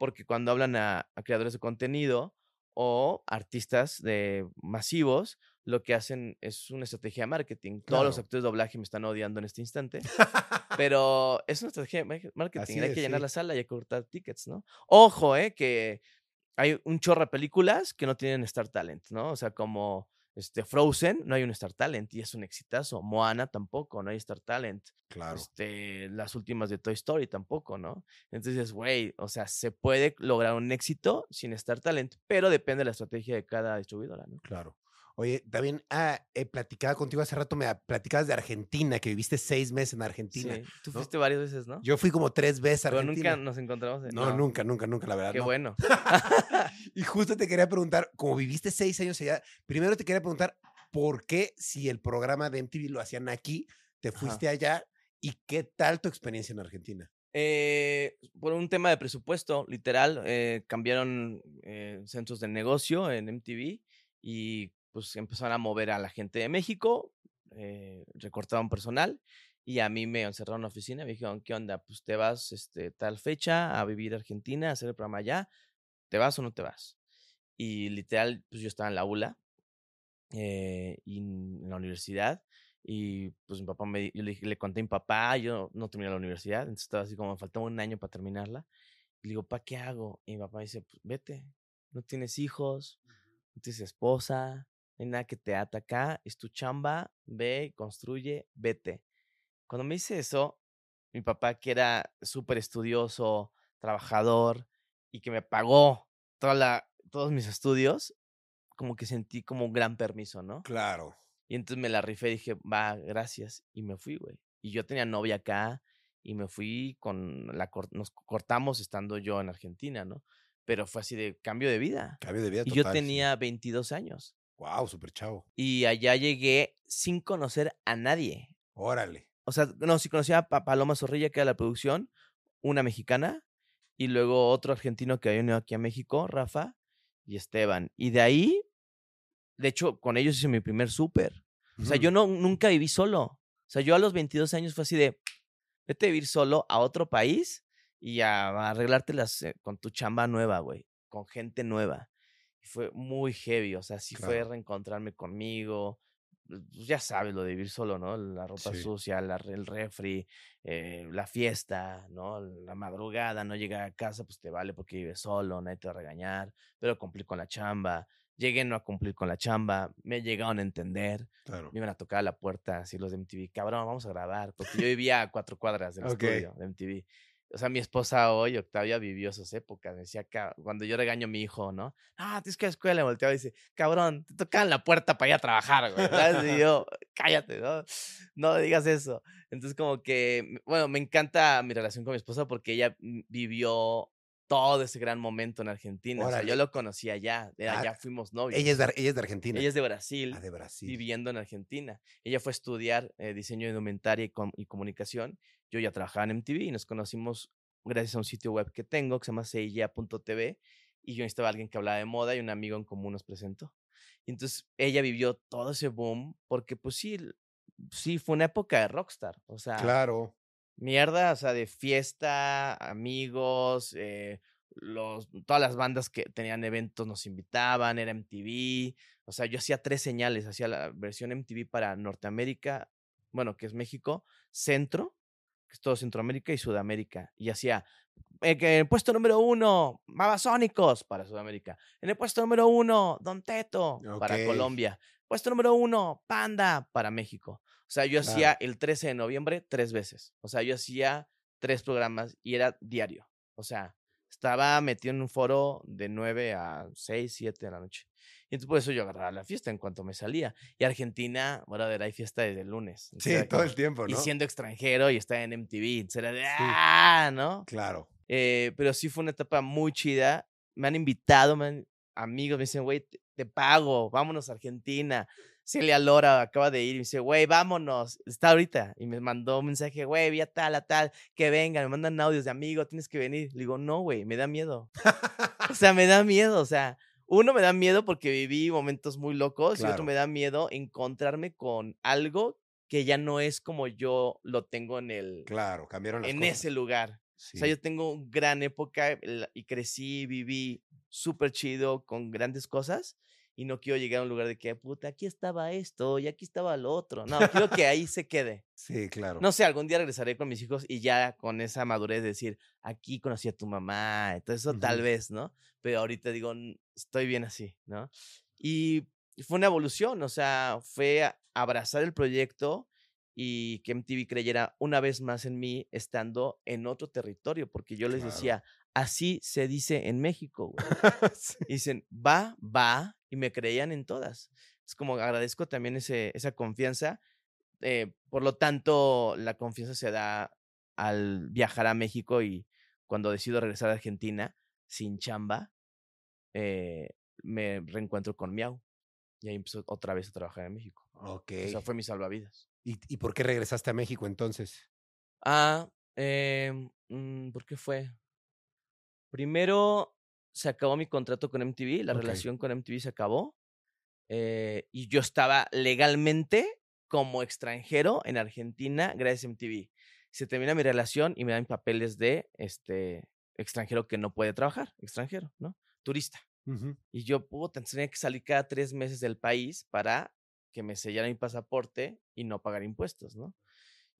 porque cuando hablan a, a creadores de contenido o artistas de masivos, lo que hacen es una estrategia de marketing. Todos los actores de doblaje me están odiando en este instante. Pero es una estrategia de mar- marketing.
Así
hay
es,
que llenar
sí.
la sala y hay que cortar tickets, ¿no? Ojo, ¿eh? Que hay un chorro de películas que no tienen Star Talent, ¿no? O sea, como este, Frozen, no hay un Star Talent y es un exitazo. Moana tampoco, no hay Star Talent.
Claro.
Este, las últimas de Toy Story tampoco, ¿no? Entonces, güey, o sea, se puede lograr un éxito sin Star Talent, pero depende de la estrategia de cada distribuidora, ¿no?
Claro. Oye, también ah, he platicado contigo hace rato, me platicabas de Argentina, que viviste seis meses en Argentina.
Sí, tú
¿no?
fuiste varias veces, ¿no?
Yo fui como tres veces a
pero
Argentina.
nunca nos encontramos. en-
No, nunca, nunca, nunca, la verdad.
Qué
no.
bueno.
Y justo te quería preguntar, como viviste seis años allá, primero te quería preguntar, ¿por qué si el programa de MTV lo hacían aquí, te
Ajá.
fuiste allá y qué tal tu experiencia en Argentina?
Eh, por un tema de presupuesto, literal, eh, cambiaron eh, centros de negocio en MTV y pues empezaron a mover a la gente de México, eh, recortaron personal y a mí me encerraron en una oficina me dijeron, ¿qué onda? Pues te vas este, tal fecha a vivir a Argentina, a hacer el programa allá, ¿te vas o no te vas? Y literal, pues yo estaba en la ULA eh, y en la universidad y pues mi papá me, yo le, le conté a mi papá, yo no terminé la universidad, entonces estaba así como me faltaba un año para terminarla. Y le digo, ¿para qué hago? Y mi papá dice, pues vete, no tienes hijos, no tienes esposa, no hay nada que te ata acá, es tu chamba, ve, construye, vete. Cuando me dice eso, mi papá, que era súper estudioso, trabajador y que me pagó toda la, todos mis estudios, como que sentí como un gran permiso, ¿no?
Claro.
Y entonces me la rifé y dije, va, gracias. Y me fui, güey. Y yo tenía novia acá y me fui con la, cor- nos cortamos estando yo en Argentina, ¿no? Pero fue así de cambio de vida.
Cambio de vida
Y
total.
yo
sí.
tenía 22 años.
Wow, súper chavo.
Y allá llegué sin conocer a nadie.
Órale.
O sea, no, sí conocía a Pa- Paloma Zorrilla, que era la producción, una mexicana, y luego otro argentino que había venido aquí a México, Rafa, y Esteban. Y de ahí, de hecho, con ellos hice mi primer súper. O sea, yo no, nunca viví solo. O sea, yo a los 22 años fue así de, vete a vivir solo a otro país y a, a arreglártelas eh, con tu chamba nueva, güey, con gente nueva. Fue muy heavy, o sea, sí fue reencontrarme conmigo. pues, Ya sabes lo de vivir solo, ¿no? La ropa
Sí.
sucia, la el refri, eh, la fiesta, ¿no? La madrugada, no llegar a casa, pues te vale porque vives solo, nadie te va a regañar, pero cumplir con la chamba. Llegué no a cumplir con la chamba, me llegaron a entender
Claro.
me iban a tocar a la puerta así los de MTV, cabrón, vamos a grabar, porque yo vivía a cuatro cuadras del estudio de MTV. O sea, mi esposa hoy, Octavia, vivió esas épocas. Me decía, "Ca- cuando yo regaño a mi hijo, ¿no? Ah, tienes que a la escuela. Y volteaba y dice, cabrón, te tocaban la puerta para ir a trabajar, güey. ¿sabes? Y yo, cállate, ¿no? No digas eso. Entonces, como que, bueno, me encanta mi relación con mi esposa porque ella mm, vivió todo ese gran momento en Argentina. O sea, yo lo conocí allá, de
Ah,
allá fuimos novios.
Ella es, de, ella es de Argentina.
Ella es de Brasil
Ah, de Brasil.
viviendo en Argentina. Ella fue a estudiar eh, diseño de indumentaria y, com- y comunicación. Yo ya trabajaba en MTV y nos conocimos gracias a un sitio web que tengo que se llama seilla.tv y yo necesitaba a alguien que hablaba de moda y un amigo en común nos presentó. Y entonces ella vivió todo ese boom porque pues sí, sí fue una época de rockstar. O sea,
Claro.
Mierda, o sea, de fiesta, amigos, eh, los, todas las bandas que tenían eventos nos invitaban, era MTV, o sea, yo hacía tres señales, hacía la versión MTV para Norteamérica, bueno, que es México, Centro, que es todo Centroamérica y Sudamérica, y hacía, eh, que en el puesto número uno, Babasónicos para Sudamérica, en el puesto número uno, Don Teto para. Colombia, puesto número uno, Panda para México. O sea, yo
Claro.
hacía el 13 de noviembre tres veces. O sea, yo hacía tres programas y era diario. O sea, estaba metido en un foro de 9 a 6, 7 de la noche. Y entonces por eso yo agarraba la fiesta en cuanto me salía. Y Argentina, bueno, hay fiesta desde el lunes.
Sí, todo
como-
el tiempo,
Y
¿no?
siendo extranjero y estaba en MTV. Era de, ¡ah! ¿no?
Claro.
Eh, pero sí fue una etapa muy chida. Me han invitado, me han- amigos me dicen, güey, te, pago, vámonos a Argentina. Celia Lora acaba de ir y me dice, güey, vámonos, está ahorita. Y me mandó un mensaje, güey, vi a tal, a tal, que venga, me mandan audios de amigo, tienes que venir. Le digo, no, güey, me da miedo. o sea, me da miedo, o sea, uno me da miedo porque viví momentos muy locos y otro me da miedo encontrarme con algo que ya no es como yo lo tengo en el
Claro, cambiaron las
en
cosas.
ese lugar.
Sí.
O sea, yo tengo una gran época y crecí, viví súper chido con grandes cosas y no quiero llegar a un lugar de que, puta, aquí estaba esto y aquí estaba lo otro. No, quiero que ahí se quede.
Sí, claro.
No sé, algún día regresaré con mis hijos y ya con esa madurez de decir, aquí conocí a tu mamá, entonces eso tal
Ujú.
vez, ¿no? Pero ahorita digo, "N- estoy bien así, ¿no? Y fue una evolución, o sea, fue abrazar el proyecto y que MTV creyera una vez más en mí estando en otro territorio, porque yo les
Claro.
decía, así se dice en México, güey.
Sí.
Y dicen, va, va, y me creían en todas. Es como agradezco también ese, esa confianza. eh, por lo tanto, la confianza se da al viajar a México y cuando decido regresar a Argentina sin chamba, eh, me reencuentro con Miau. Y ahí empezó otra vez a trabajar en México.
Ok.
O sea, fue mi salvavidas.
¿Y, y por qué regresaste a México entonces?
Ah, mm, ¿Por qué fue? Primero se acabó mi contrato con MTV, la relación con MTV se acabó. eh, y yo estaba legalmente como extranjero en Argentina gracias a MTV. Se termina mi relación y me dan papeles de este extranjero que no puede trabajar, extranjero, ¿no? Turista. Y yo, puta, tenía que salir cada tres meses del país para que me sellara mi pasaporte y no pagar impuestos, ¿no?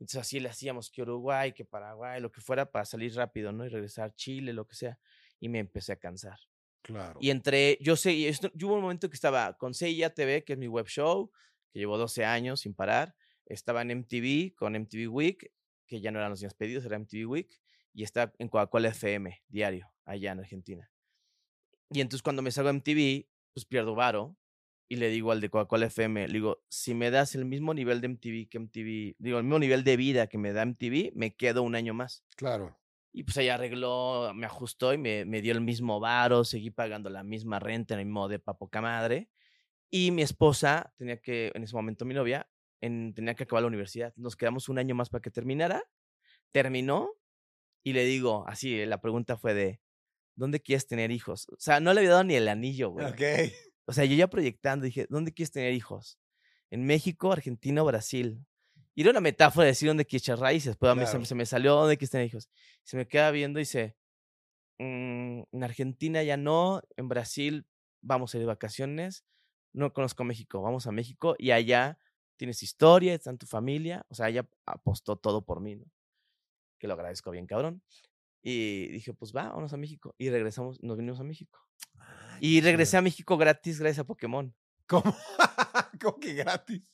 Entonces así le hacíamos que Uruguay, que Paraguay, lo que fuera para salir rápido, ¿no? Y regresar a Chile, lo que sea. Y me empecé a cansar.
Claro.
Y entre, yo sé, esto- yo hubo un momento que estaba con CIA TV, que es mi web show, que llevo 12 años sin parar. Estaba en MTV, con MTV Week, que ya no eran los días pedidos, era MTV Week. Y estaba en Coca-Cola FM, diario, allá en Argentina. Y entonces cuando me salgo a MTV, pues pierdo varo. Y le digo al de Coca-Cola FM, le digo, si me das el mismo nivel de MTV que MTV, digo, el mismo nivel de vida que me da MTV, me quedo un año más.
Claro.
Y pues ella arregló, me ajustó y me, me dio el mismo varo, seguí pagando la misma renta en el mismo de poca madre. Y mi esposa tenía que, en ese momento mi novia, en- tenía que acabar la universidad. Nos quedamos un año más para que terminara. Terminó y le digo, así, la pregunta fue de, ¿dónde quieres tener hijos? O sea, no le había dado ni el anillo, güey.
Ok.
O sea, yo ya proyectando, dije, ¿dónde quieres tener hijos? ¿En México, Argentina o Brasil? Y era una metáfora de decir dónde quieres echar raíces, pero a mí se, me salió dónde quieres tener hijos. Se me queda viendo y dice, "Mm, en Argentina ya no, en Brasil vamos a ir de vacaciones, no conozco México, vamos a México y allá tienes historia, está en tu familia, o sea, ella apostó todo por mí, ¿no? Que lo agradezco bien, cabrón. Y dije, pues va, vamos a México. Y regresamos, nos vinimos a México. Y regresé a México gratis gracias a Pokémon.
¿Cómo? ¿Cómo que gratis?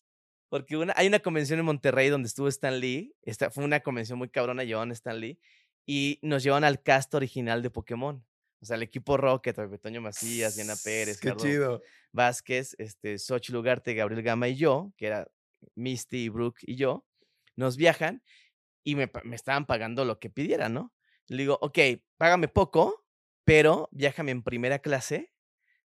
Porque una, hay una convención en Monterrey donde estuvo Stan Lee. Esta fue una convención muy cabrona, llevaban a Stan Lee. Y nos llevan al cast original de Pokémon. O sea, el equipo Rocket, Toño Macías, Diana Pérez,
Qué chido.
Vázquez, este, Xochitl Ugarte, Gabriel Gama y yo, que era Misty, Brooke y yo, nos viajan y me, me estaban pagando lo que pidiera, ¿no? Le digo, ok, págame poco, pero viájame en primera clase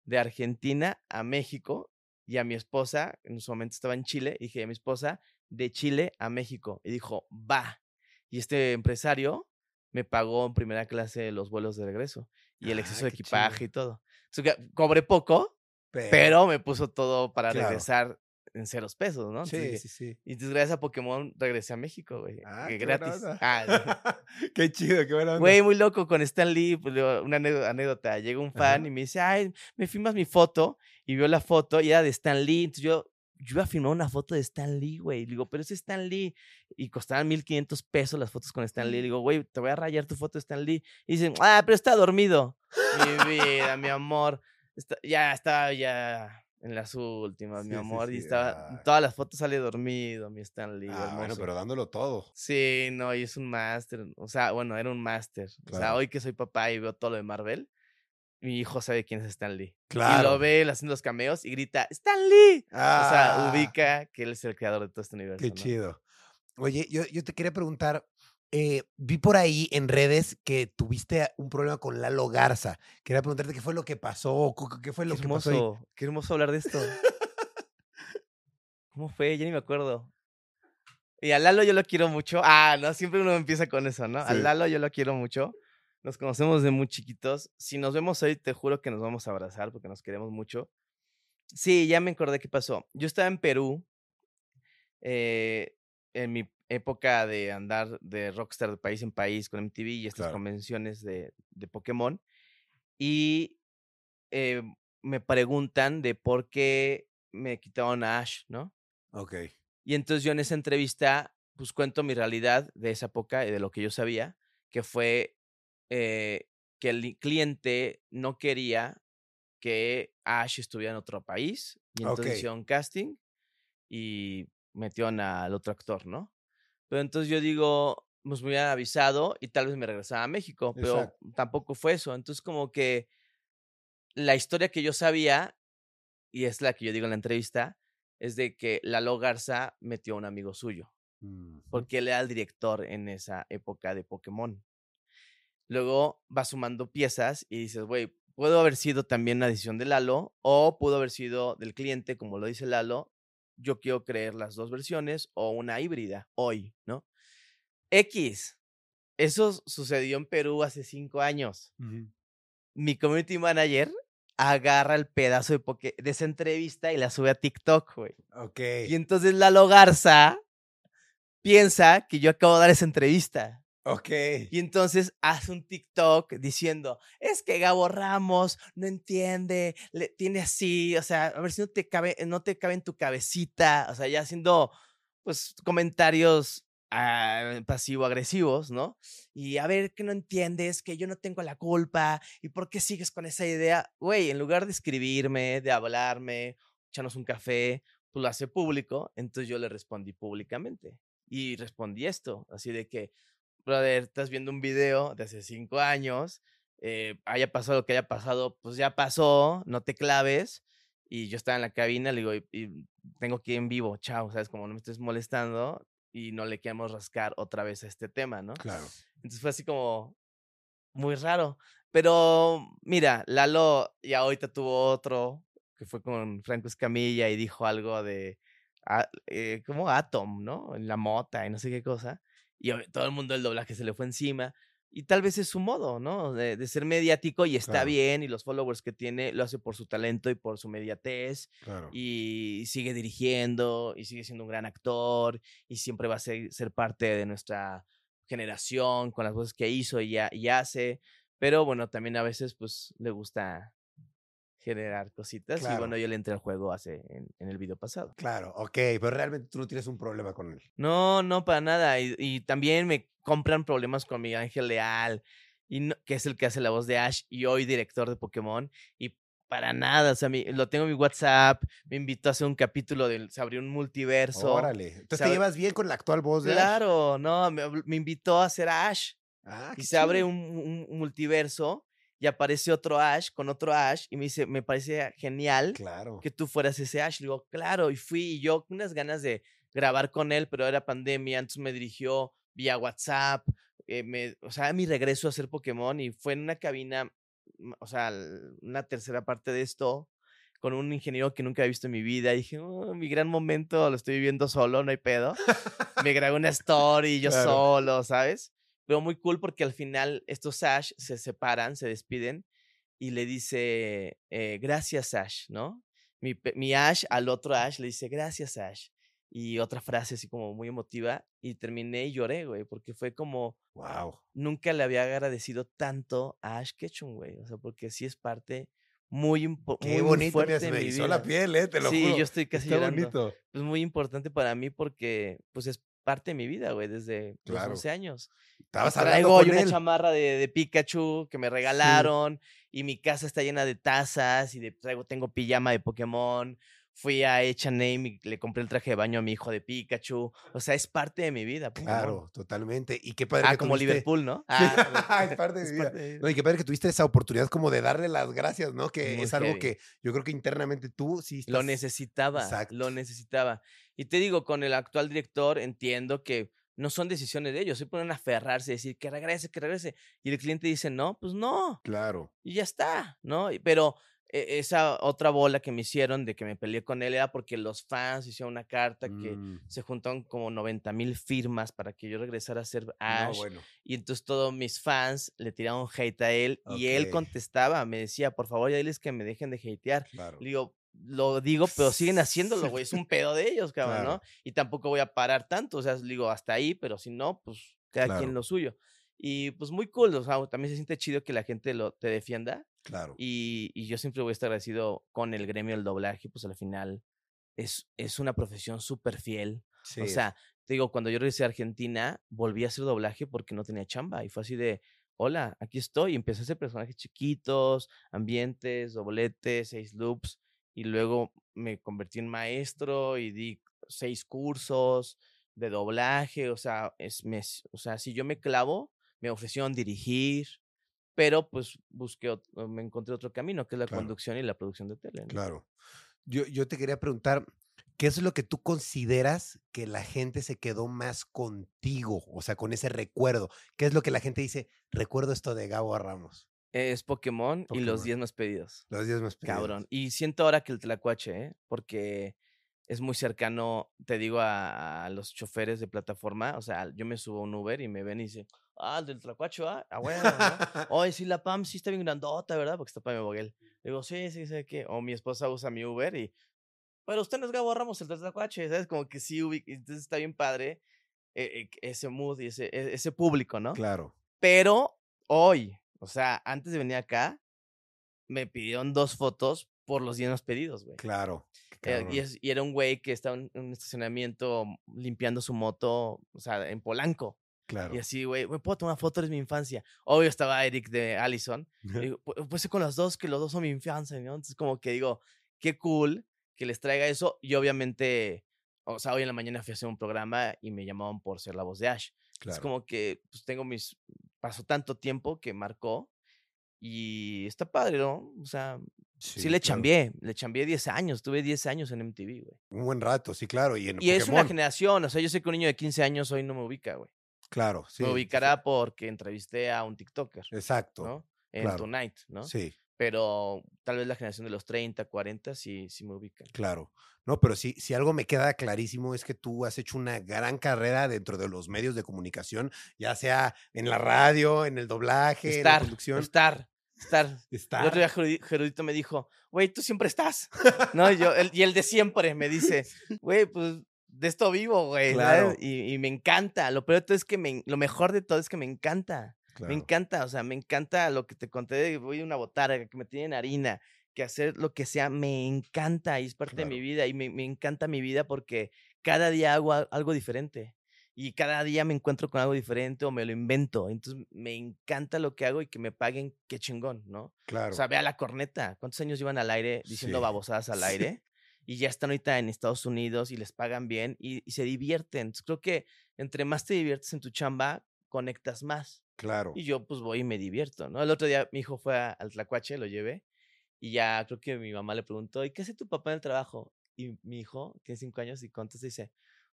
de Argentina a México y a mi esposa, en su momento estaba en Chile, y dije a mi esposa, de Chile a México. Y dijo, va. Y este empresario me pagó en primera clase los vuelos de regreso y el
Ah,
exceso de equipaje
chido.
y todo. Que cobré poco, pero me puso todo para
Claro.
regresar en ceros pesos, ¿no? Entonces
Sí, sí, sí.
y entonces gracias a Pokémon regresé a México, güey.
Ah,
que
qué
gratis. Ah,
qué chido, qué buena onda.
Güey, muy loco con Stan Lee, pues, digo, una anécdo- anécdota. Llega un fan
Ajá.
y me dice, ay, me filmas mi foto. Y vio la foto y era de Stan Lee. Entonces yo, yo iba a filmar una foto de Stan Lee, güey. Le digo, pero es Stan Lee. Y costaban 1500 pesos las fotos con Stan Lee. Le digo, güey, te voy a rayar tu foto de Stan Lee. Y dicen, ah, pero está dormido. Mi vida, mi amor. Está- ya estaba ya en las últimas,
Sí,
mi
sí,
amor. Y estaba,
ay.
todas las fotos sale dormido, mi Stan Lee.
Ah, bueno, pero dándolo todo.
Sí, no, y es un máster. O sea, bueno, era un máster. O sea,
Claro.
hoy que soy papá y veo todo lo de Marvel, mi hijo sabe quién es Stan Lee. Y
Claro.
lo ve haciendo los cameos y grita, ¡Stan Lee! O sea,
Ah,
ubica que él es el creador de todo este universo.
Qué
¿no?
chido. Oye, yo, yo te quería preguntar, eh, vi por ahí en redes que tuviste un problema con Lalo Garza. Quería preguntarte qué fue lo que pasó, qué fue
Qué
lo que pasó ahí.
hermoso, qué hermoso hablar de esto. ¿Cómo fue? Ya ni me acuerdo. Y a Lalo yo lo quiero mucho. Ah, no, siempre uno empieza con eso, ¿no? A
Sí.
Lalo yo lo quiero mucho. Nos conocemos de muy chiquitos. Si nos vemos hoy, te juro que nos vamos a abrazar porque nos queremos mucho. Sí, ya me acordé qué pasó. Yo estaba en Perú eh, en mi época de andar de rockstar de país en país con MTV y estas
Claro.
convenciones de, de Pokémon. Y eh, me preguntan de por qué me quitaron a Ash, ¿no?
Ok.
Y entonces yo en esa entrevista, pues cuento mi realidad de esa época y de lo que yo sabía, que fue eh, que el li- cliente no quería que Ash estuviera en otro país. Y entonces
Ok.
hicieron casting y metieron al otro actor, ¿no? Pero entonces yo digo, pues me hubieran avisado y tal vez me regresaba a México, pero
Exacto.
tampoco fue eso. Entonces como que la historia que yo sabía, y es la que yo digo en la entrevista, es de que Lalo Garza metió a un amigo suyo, porque él era el director en esa época de Pokémon. Luego va sumando piezas y dices, güey, pudo haber sido también una decisión de Lalo o pudo haber sido del cliente, como lo dice Lalo. Yo quiero creer las dos versiones o una híbrida hoy, ¿no? X. eso sucedió en Perú hace cinco años. Mi community manager agarra el pedazo de, poke- de esa entrevista y la sube a TikTok, güey.
Ok.
Y entonces Lalo Garza piensa que yo acabo de dar esa entrevista.
Ok.
Y entonces hace un TikTok diciendo, es que Gabo Ramos no entiende, le, tiene así, o sea, a ver si no te cabe, no te cabe en tu cabecita, o sea, ya haciendo pues comentarios ah, pasivo-agresivos, ¿no? Y a ver que no entiendes, que yo no tengo la culpa, y por qué sigues con esa idea, güey, en lugar de escribirme, de hablarme, echarnos un café, pues lo hace público, entonces yo le respondí públicamente. Y respondí esto, así de que, brother, estás viendo un video de hace cinco años, eh, haya pasado lo que haya pasado, pues ya pasó, no te claves. Y yo estaba en la cabina, le digo, y, y tengo que ir en vivo, chao, ¿sabes? Como no me estés molestando y no le queremos rascar otra vez a este tema, ¿no?
Claro.
Entonces fue así como muy raro. Pero mira, Lalo ya ahorita tuvo otro que fue con Franco Escamilla y dijo algo de, a- eh, como Atom, ¿no? En la mota y no sé qué cosa. Y todo el mundo del doblaje se le fue encima. Y tal vez es su modo, ¿no? De, de ser mediático y está
Claro.
bien y los followers que tiene lo hace por su talento y por su mediatez
Claro.
y sigue dirigiendo y sigue siendo un gran actor y siempre va a ser, ser parte de nuestra generación con las voces que hizo y, y hace, pero bueno, también a veces pues le gusta generar cositas y
Claro.
bueno, yo le entré al juego hace en, en el video pasado.
Claro, ok, pero realmente tú no tienes un problema con él.
No, no, para nada. Y, y también me compran problemas con Miguel Ángel Leal, y no- que es el que hace la voz de Ash y hoy director de Pokémon. Y para nada, o sea, mi- lo tengo en mi WhatsApp, me invitó a hacer un capítulo, de, se abrió un multiverso.
Órale. Entonces te llevas bien con la actual voz de Ash?
Claro, no, me, me invitó a hacer Ash.
Ah,
y se abre
chido.
un, un multiverso y aparece otro Ash con otro Ash y me dice, me parece genial
Claro.
que tú fueras ese Ash. Le digo, claro, y fui y yo con unas ganas de grabar con él, pero era pandemia, entonces me dirigió vía WhatsApp, eh, me, o sea, mi regreso a hacer Pokémon y fue en una cabina, mm, o sea, una tercera parte de esto, con un ingeniero que nunca había visto en mi vida. Y dije, "Oh, mi gran momento lo estoy viviendo solo, no hay pedo. me grabé una story yo
Claro.
solo, ¿sabes? Pero muy cool porque al final estos Ash se separan, se despiden y le dice, eh, gracias Ash, ¿no? Mi, mi Ash al otro Ash le dice, gracias Ash. Y otra frase así como muy emotiva y terminé y lloré, güey, porque fue como,
Wow.
nunca le había agradecido tanto a Ash Ketchum, güey. O sea, porque sí es parte muy, impo-
Qué
muy,
bonito,
fuerte
mira, se me hizo la piel, eh, te lo
sí,
juro.
yo estoy casi
Está
llorando.
bonito.
Pues muy importante para mí porque pues es parte de mi vida, güey, desde
Claro.
los 11 años.
Estabas
traigo una
él.
chamarra de, de Pikachu que me regalaron y mi casa está llena de tazas y de, traigo, tengo pijama de Pokémon. Fui a H&M y le compré el traje de baño a mi hijo de Pikachu. O sea, es parte de mi vida. Pokémon.
Claro, totalmente. Y qué padre
Ah,
que
como
tuviste-
Liverpool, ¿no? Ah,
es parte de
es
mi vida.
de
No, y qué padre que tuviste esa oportunidad como de darle las gracias, ¿no? Que
Muy
es algo que yo creo que internamente tú sí
Lo necesitaba,
Exacto.
lo necesitaba. Y te digo, con el actual director entiendo que no son decisiones de ellos, se ponen a aferrarse, decir que regrese, que regrese. Y el cliente dice, no, pues no,
Claro.
y ya está, ¿no? Y- Pero esa otra bola que me hicieron de que me peleé con él era porque los fans hicieron una carta que
Mm,
se juntaron como 90 mil firmas para que yo regresara a ser
no,
Ash.
bueno.
Y entonces todos mis fans le tiraron hate a él y él contestaba, me decía, por favor, ya diles que me dejen de hatear.
Claro.
Le digo, lo digo, pero siguen haciéndolo, güey. Es un pedo de ellos, cabrón,
Claro.
¿no? Y tampoco voy a parar tanto. O sea, digo, hasta ahí, pero si no, pues cada
Claro.
quien lo suyo. Y pues muy cool, o sea, también se siente chido que la gente lo, te defienda.
Claro.
Y, y yo siempre voy a estar agradecido con el gremio del doblaje, pues al final es, es una profesión súper fiel.
Sí,
O sea, te digo, cuando yo regresé a Argentina, volví a hacer doblaje porque no tenía chamba. Y fue así de, hola, aquí estoy. Y empecé a hacer personajes chiquitos, ambientes, dobletes, seis loops. Y luego me convertí en maestro y di seis cursos de doblaje. O sea, es, me, o sea, si yo me clavo, me ofrecieron dirigir. Pero pues busqué, me encontré otro camino, que es la
Claro.
conducción y la producción de tele. ¿no?
Claro. Yo, yo te quería preguntar, ¿qué es lo que tú consideras que la gente se quedó más contigo? O sea, con ese recuerdo. ¿Qué es lo que la gente dice? Recuerdo esto de Gabo Ramos.
Es Pokémon, y
Pokémon.
los 10 más pedidos.
Los días más pedidos.
Cabrón. Y siento ahora que el Tlacuache, ¿eh? Porque es muy cercano, te digo, a, a los choferes de plataforma. O sea, yo me subo a un Uber y me ven y dicen, Ah, el del Tlacuacho, ah, ah, bueno, ¿no? Oye, sí, la Pam sí está bien grandota, ¿verdad? Porque está Pam Boguel. Le digo, sí, sí, sé que. O mi esposa usa mi Uber y. Pero usted no es Gabo Ramos, el del Tlacuache, ¿sabes? Como que sí, entonces está bien padre eh, eh, ese mood y ese, e- ese público, ¿no?
Claro.
Pero hoy, o sea, antes de venir acá, me pidieron dos fotos por los llenos pedidos, güey.
Claro. qué
Eh, y, es- y era un güey que estaba en un estacionamiento limpiando su moto, o sea, en Polanco.
Claro.
Y así, güey, ¿me puedo tomar fotos de mi infancia? Obvio estaba Eric de Allison. digo, "Pu- pues con los dos, que los dos son mi infancia, ¿no? Entonces, como que digo, qué cool que les traiga eso. Y obviamente, o sea, hoy en la mañana fui a hacer un programa y me llamaban por ser la voz de Ash. Es
Claro.
como que, pues tengo mis. Pasó tanto tiempo que marcó. Y está padre, ¿no? O sea, sí, le
claro.
chambié. Le chambié 10 años. Tuve 10 años en MTV, güey.
Un buen rato, sí, claro. Y, en
Y es una generación. O sea, yo sé que un niño de 15 años hoy no me ubica, güey.
Claro, sí.
me ubicará porque entrevisté a un TikToker,
Exacto.
¿no? En
claro.
Tonight, ¿no?
Sí,
Pero tal vez la generación de los 30, 40 sí, sí me ubican.
claro. No, pero sí, si algo me queda clarísimo es que tú has hecho una gran carrera dentro de los medios de comunicación, ya sea en la radio, en el doblaje, en la
Estar,
conducción.
estar, estar.
Estar.
El otro día Gerudi- Gerudito me dijo, güey, tú siempre estás. ¿No? Y, yo, el, y el de siempre me dice, güey, pues de esto vivo, güey.
Claro.
Y, y me encanta. Lo peor de todo es que me, lo mejor de todo es que me encanta.
Claro.
Me encanta, o sea, me encanta lo que te conté de voy a una botarga, que me tienen harina, que hacer lo que sea, me encanta y es parte de mi vida y me, me encanta mi vida porque cada día hago al- algo diferente y cada día me encuentro con algo diferente o me lo invento. Entonces me encanta lo que hago y que me paguen, qué chingón, ¿no?
Claro.
O sea, ve a la corneta. ¿Cuántos años llevan al aire diciendo
Sí.
babosadas al
Sí.
aire? Y ya están ahorita en Estados Unidos y les pagan bien y, y se divierten. Entonces, creo que entre más te diviertes en tu chamba, conectas más.
claro.
Y yo pues voy y me divierto, ¿no? El otro día mi hijo fue a- al Tlacuache, lo llevé, y ya creo que mi mamá le preguntó, ¿y qué hace tu papá en el trabajo? Y mi hijo, que tiene cinco años, y contesta y dice,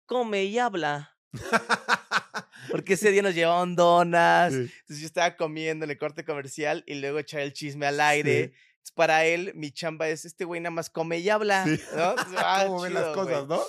come y habla. Porque ese día nos llevaban donas,
Sí.
entonces yo estaba comiendo en el corte comercial y luego echar el chisme al aire. Entonces, para él, mi chamba es, este güey nada más come y habla,
Sí.
¿no? Ah,
¿Cómo ven las cosas, no?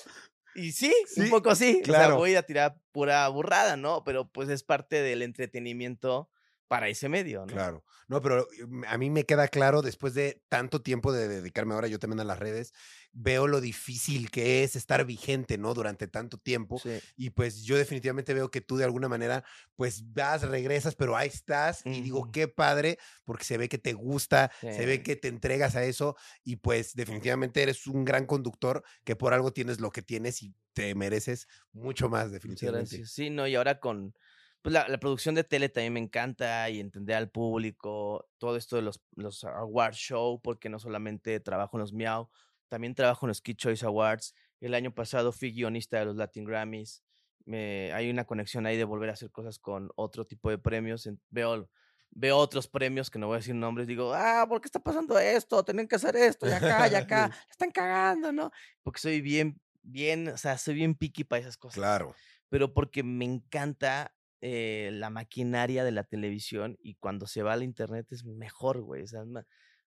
Y sí,
Sí,
un poco sí. O
claro.
sea, voy a tirar pura burrada, ¿no? Pero pues es parte del entretenimiento para ese medio, ¿no?
Claro. No, pero eh, a mí me queda claro, después de tanto tiempo de dedicarme ahora yo también a las redes, veo lo difícil que es estar vigente, ¿no? Durante tanto tiempo.
Sí.
Y pues yo definitivamente veo que tú de alguna manera, pues vas, regresas, pero ahí estás. Y digo, qué padre, porque se ve que te gusta, se ve que te entregas a eso. Y pues definitivamente eres un gran conductor que por algo tienes lo que tienes y te mereces mucho más, definitivamente.
Sí, no, y ahora con pues, la, la producción de tele también me encanta y entender al público, todo esto de los, los award show, porque no solamente trabajo en los Miau, también trabajo en los Kid Choice Awards. El año pasado fui guionista de los Latin Grammys. Me, hay una conexión ahí de volver a hacer cosas con otro tipo de premios. veo, veo otros premios que no voy a decir nombres. Digo, ah, ¿por qué está pasando esto? Tienen que hacer esto, y acá, y acá. están cagando, ¿no? Porque soy bien, bien, o sea, soy bien picky para esas cosas
Claro.
pero porque me encanta eh, la maquinaria de la televisión y cuando se va al internet es mejor, güey. o sea,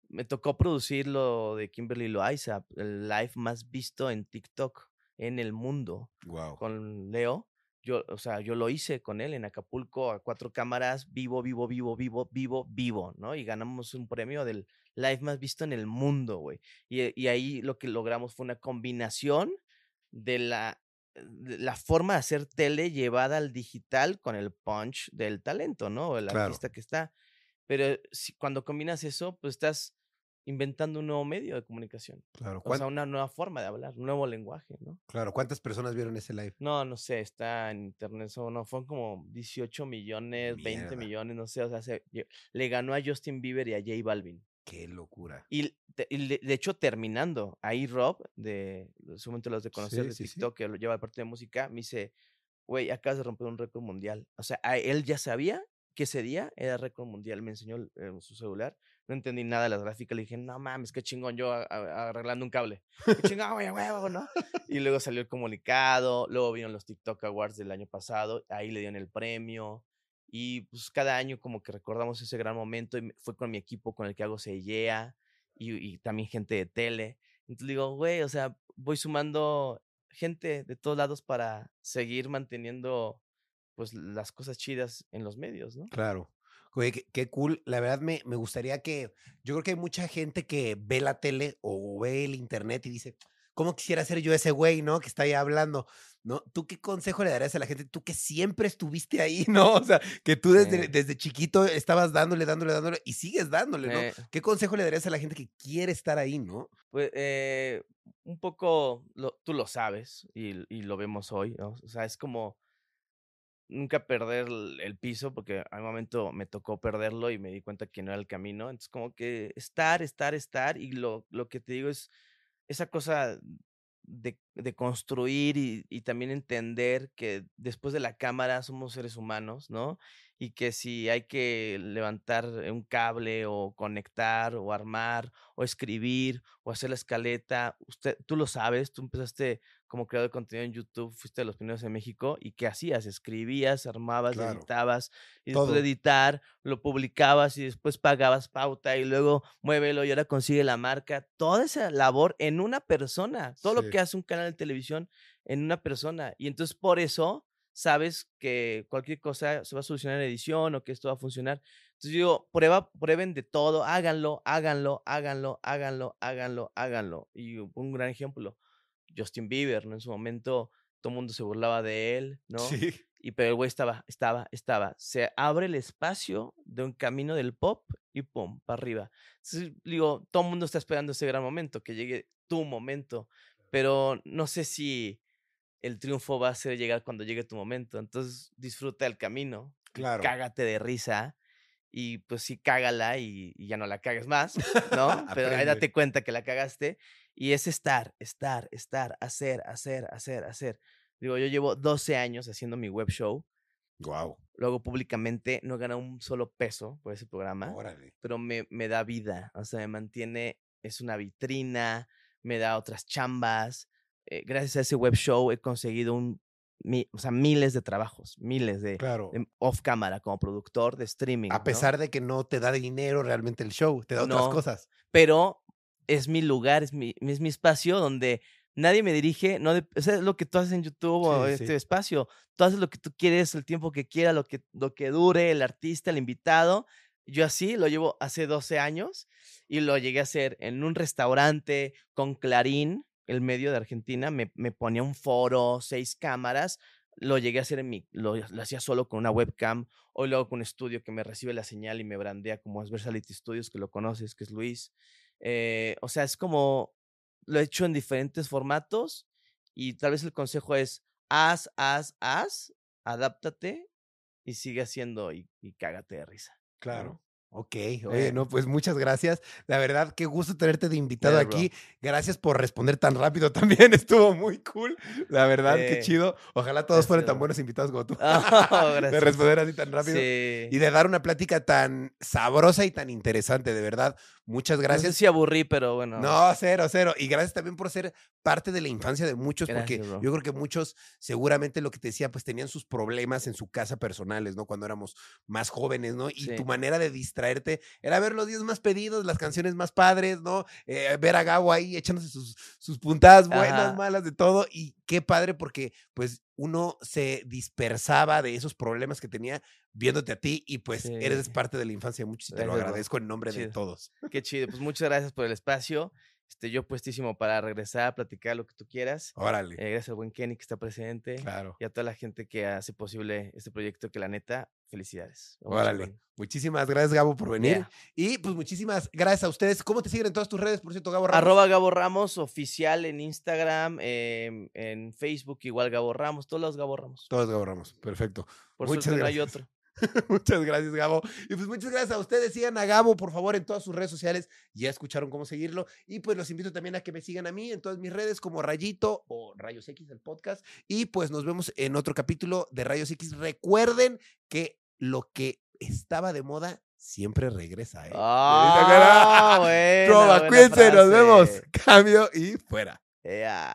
me tocó producir lo de Kimberly Loaiza, el live más visto en TikTok en el mundo
Wow.
con Leo. Yo, o sea, yo lo hice con él en Acapulco a cuatro cámaras, vivo, vivo, vivo, vivo, vivo, vivo, ¿no? Y ganamos un premio del live más visto en el mundo, güey. Y, y ahí lo que logramos fue una combinación de la, la forma de hacer tele llevada al digital con el punch del talento, ¿no? O el
Claro.
artista que está. Pero si, cuando combinas eso, pues estás inventando un nuevo medio de comunicación.
Claro.
O
¿Cuán-
sea, una nueva forma de hablar, un nuevo lenguaje, ¿no?
claro. ¿Cuántas personas vieron ese live?
No, no sé, está en internet, so- no, fueron como 18 millones, 20
Mierda.
millones, no sé, o sea, se- le ganó a Justin Bieber y a J Balvin.
Qué locura.
Y, de, de hecho, terminando, ahí Rob, de seguramente los de conocer
Sí,
de
sí, sí.
TikTok, que lo lleva al parte de música, me dice, güey, acabas de romper un récord mundial. O sea, a él ya sabía que ese día era récord mundial, me enseñó eh, su celular, no entendí nada de las gráficas, le dije, no mames, qué chingón yo a- a- arreglando un cable. Qué chingón, güey, huevo, ¿no? Y luego salió el comunicado, luego vieron los TikTok Awards del año pasado, ahí le dieron el premio. Y pues cada año como que recordamos ese gran momento y fue con mi equipo con el que hago Seyea y, y también gente de tele. Entonces digo, güey, o sea, voy sumando gente de todos lados para seguir manteniendo pues las cosas chidas en los medios, ¿no?
Claro. Qué, qué cool. La verdad me, me gustaría que, yo creo que hay mucha gente que ve la tele o ve el internet y dice, ¿cómo quisiera ser yo ese güey, no? Que está ahí hablando, ¿no? ¿Tú qué consejo le darías a la gente? Tú que siempre estuviste ahí, ¿no? O sea, que tú desde,
Sí.
desde chiquito estabas dándole, dándole, dándole y sigues dándole, ¿no? ¿Qué consejo le darías a la gente que quiere estar ahí, no?
Pues eh, un poco, lo- tú lo sabes y, y lo vemos hoy, ¿no? O sea, es como nunca perder el el piso, porque al momento me tocó perderlo y me di cuenta que no era el camino. Entonces, como que estar, estar, estar, y lo, lo que te digo es esa cosa de, construir y, y también entender que después de la cámara somos seres humanos, ¿no? Y que si hay que levantar un cable o conectar o armar o escribir o hacer la escaleta, usted, tú lo sabes, tú empezaste como creador de contenido en YouTube, fuiste de los primeros en México y ¿qué hacías? Escribías, armabas,
Claro.
editabas y después
Todo.
de editar lo publicabas y después pagabas pauta y luego muévelo y ahora consigue la marca. Toda esa labor en una persona, todo
Sí.
lo que hace un canal de televisión en una persona. Y entonces por eso sabes que cualquier cosa se va a solucionar en edición o que esto va a funcionar. Entonces digo, prueba, prueben de todo, háganlo, háganlo, háganlo, háganlo, háganlo, háganlo. Y un gran ejemplo, Justin Bieber, ¿no? En su momento todo el mundo se burlaba de él, ¿no?
Sí.
Y pero el güey estaba, estaba, estaba. Se abre el espacio de un camino del pop y pum, para arriba. Entonces, digo, todo el mundo está esperando ese gran momento, que llegue tu momento. Pero no sé si el triunfo va a ser llegar cuando llegue tu momento. Entonces, disfruta el camino.
Claro.
Cágate de risa. Y pues sí, cágala y, y ya no la cagues más, ¿no? Pero ahí date cuenta que la cagaste. Y es estar, estar, estar, hacer, hacer, hacer, hacer. Digo, yo llevo 12 años haciendo mi web show.
Wow.
Luego públicamente no gana un solo peso por ese programa,
Órale.
pero me, me da vida. O sea, me mantiene, es una vitrina, me da otras chambas. eh, gracias a ese web show he conseguido un, mi- o sea, miles de trabajos, miles de,
Claro.
de off cámara como productor de streaming.
A
¿no?
pesar de que no te da dinero realmente el show, te da
No.
otras cosas.
pero es mi lugar, es mi, es mi espacio donde nadie me dirige, no de- o sea, es lo que tú haces en YouTube o
Sí,
este
sí.
espacio, tú haces lo que tú quieres, el tiempo que quiera, lo que, lo que dure, el artista, el invitado. Yo así lo llevo hace 12 años y lo llegué a hacer en un restaurante con Clarín, el medio de Argentina, me, me ponía un foro, seis cámaras, lo llegué a hacer en mi, lo, lo hacía solo con una webcam, hoy lo hago con un estudio que me recibe la señal y me brandea como es Versality Studios, que lo conoces, que es Luis. Eh, o sea, es como lo he hecho en diferentes formatos y tal vez el consejo es haz, haz, haz, adáptate y sigue haciendo y, y cágate de risa. ¿no?
Ok, oye,
Eh.
no, pues muchas gracias. La verdad, qué gusto tenerte de invitado aquí. Gracias por responder tan rápido también. Estuvo muy cool. La verdad, qué chido. Ojalá todos fueran
gracias,
tan buenos invitados como tú.
Oh,
de
gracias.
responder así tan rápido.
Sí.
Y de dar una plática tan sabrosa y tan interesante, de verdad. Muchas
No sé
gracias.
si aburrí, pero bueno.
No, cero, cero. Y gracias también por ser parte de la infancia de muchos, porque
Gracias, bro.
yo creo que muchos, seguramente lo que te decía, pues tenían sus problemas en su casa personales, ¿no? Cuando éramos más jóvenes, ¿no? Y
Sí.
tu manera de distraerte era ver los días más pedidos, las canciones más padres, ¿no? Eh, ver a Gabo ahí echándose sus, sus puntadas buenas,
Ajá.
malas, de todo. Y qué padre, porque pues uno se dispersaba de esos problemas que tenía viéndote a ti y pues eres parte de la infancia de muchos y te lo agradezco en nombre de todos.
Qué chido. Pues muchas gracias por el espacio. Este, yo puestísimo para regresar a platicar lo que tú quieras.
Órale.
Eh, gracias al buen Kenny que está presente.
claro.
Y a toda la gente que hace posible este proyecto, que la neta, felicidades. Vamos
Órale. Muchísimas gracias, Gabo, por venir.
Yeah.
Y pues muchísimas gracias a ustedes. ¿Cómo te siguen en todas tus redes, por cierto, Gabo Ramos?
Arroba Gabo Ramos, oficial en Instagram, em, en Facebook, igual Gabo Ramos, todos los Gabo Ramos.
Todos Gabo Ramos. Perfecto.
Por
Muchas
suerte no hay otro.
muchas gracias, Gabo. Y pues muchas gracias a ustedes. Sigan a Gabo, por favor, en todas sus redes sociales. Ya escucharon cómo seguirlo. Y pues los invito también a que me sigan a mí en todas mis redes como Rayito o Rayos X, el podcast. Y pues nos vemos en otro capítulo de Rayos X. Recuerden que lo que estaba de moda siempre regresa. ¿eh?
Ah, buena, buena
cuídense, nos vemos.
frase.
Cambio y fuera.
Ea.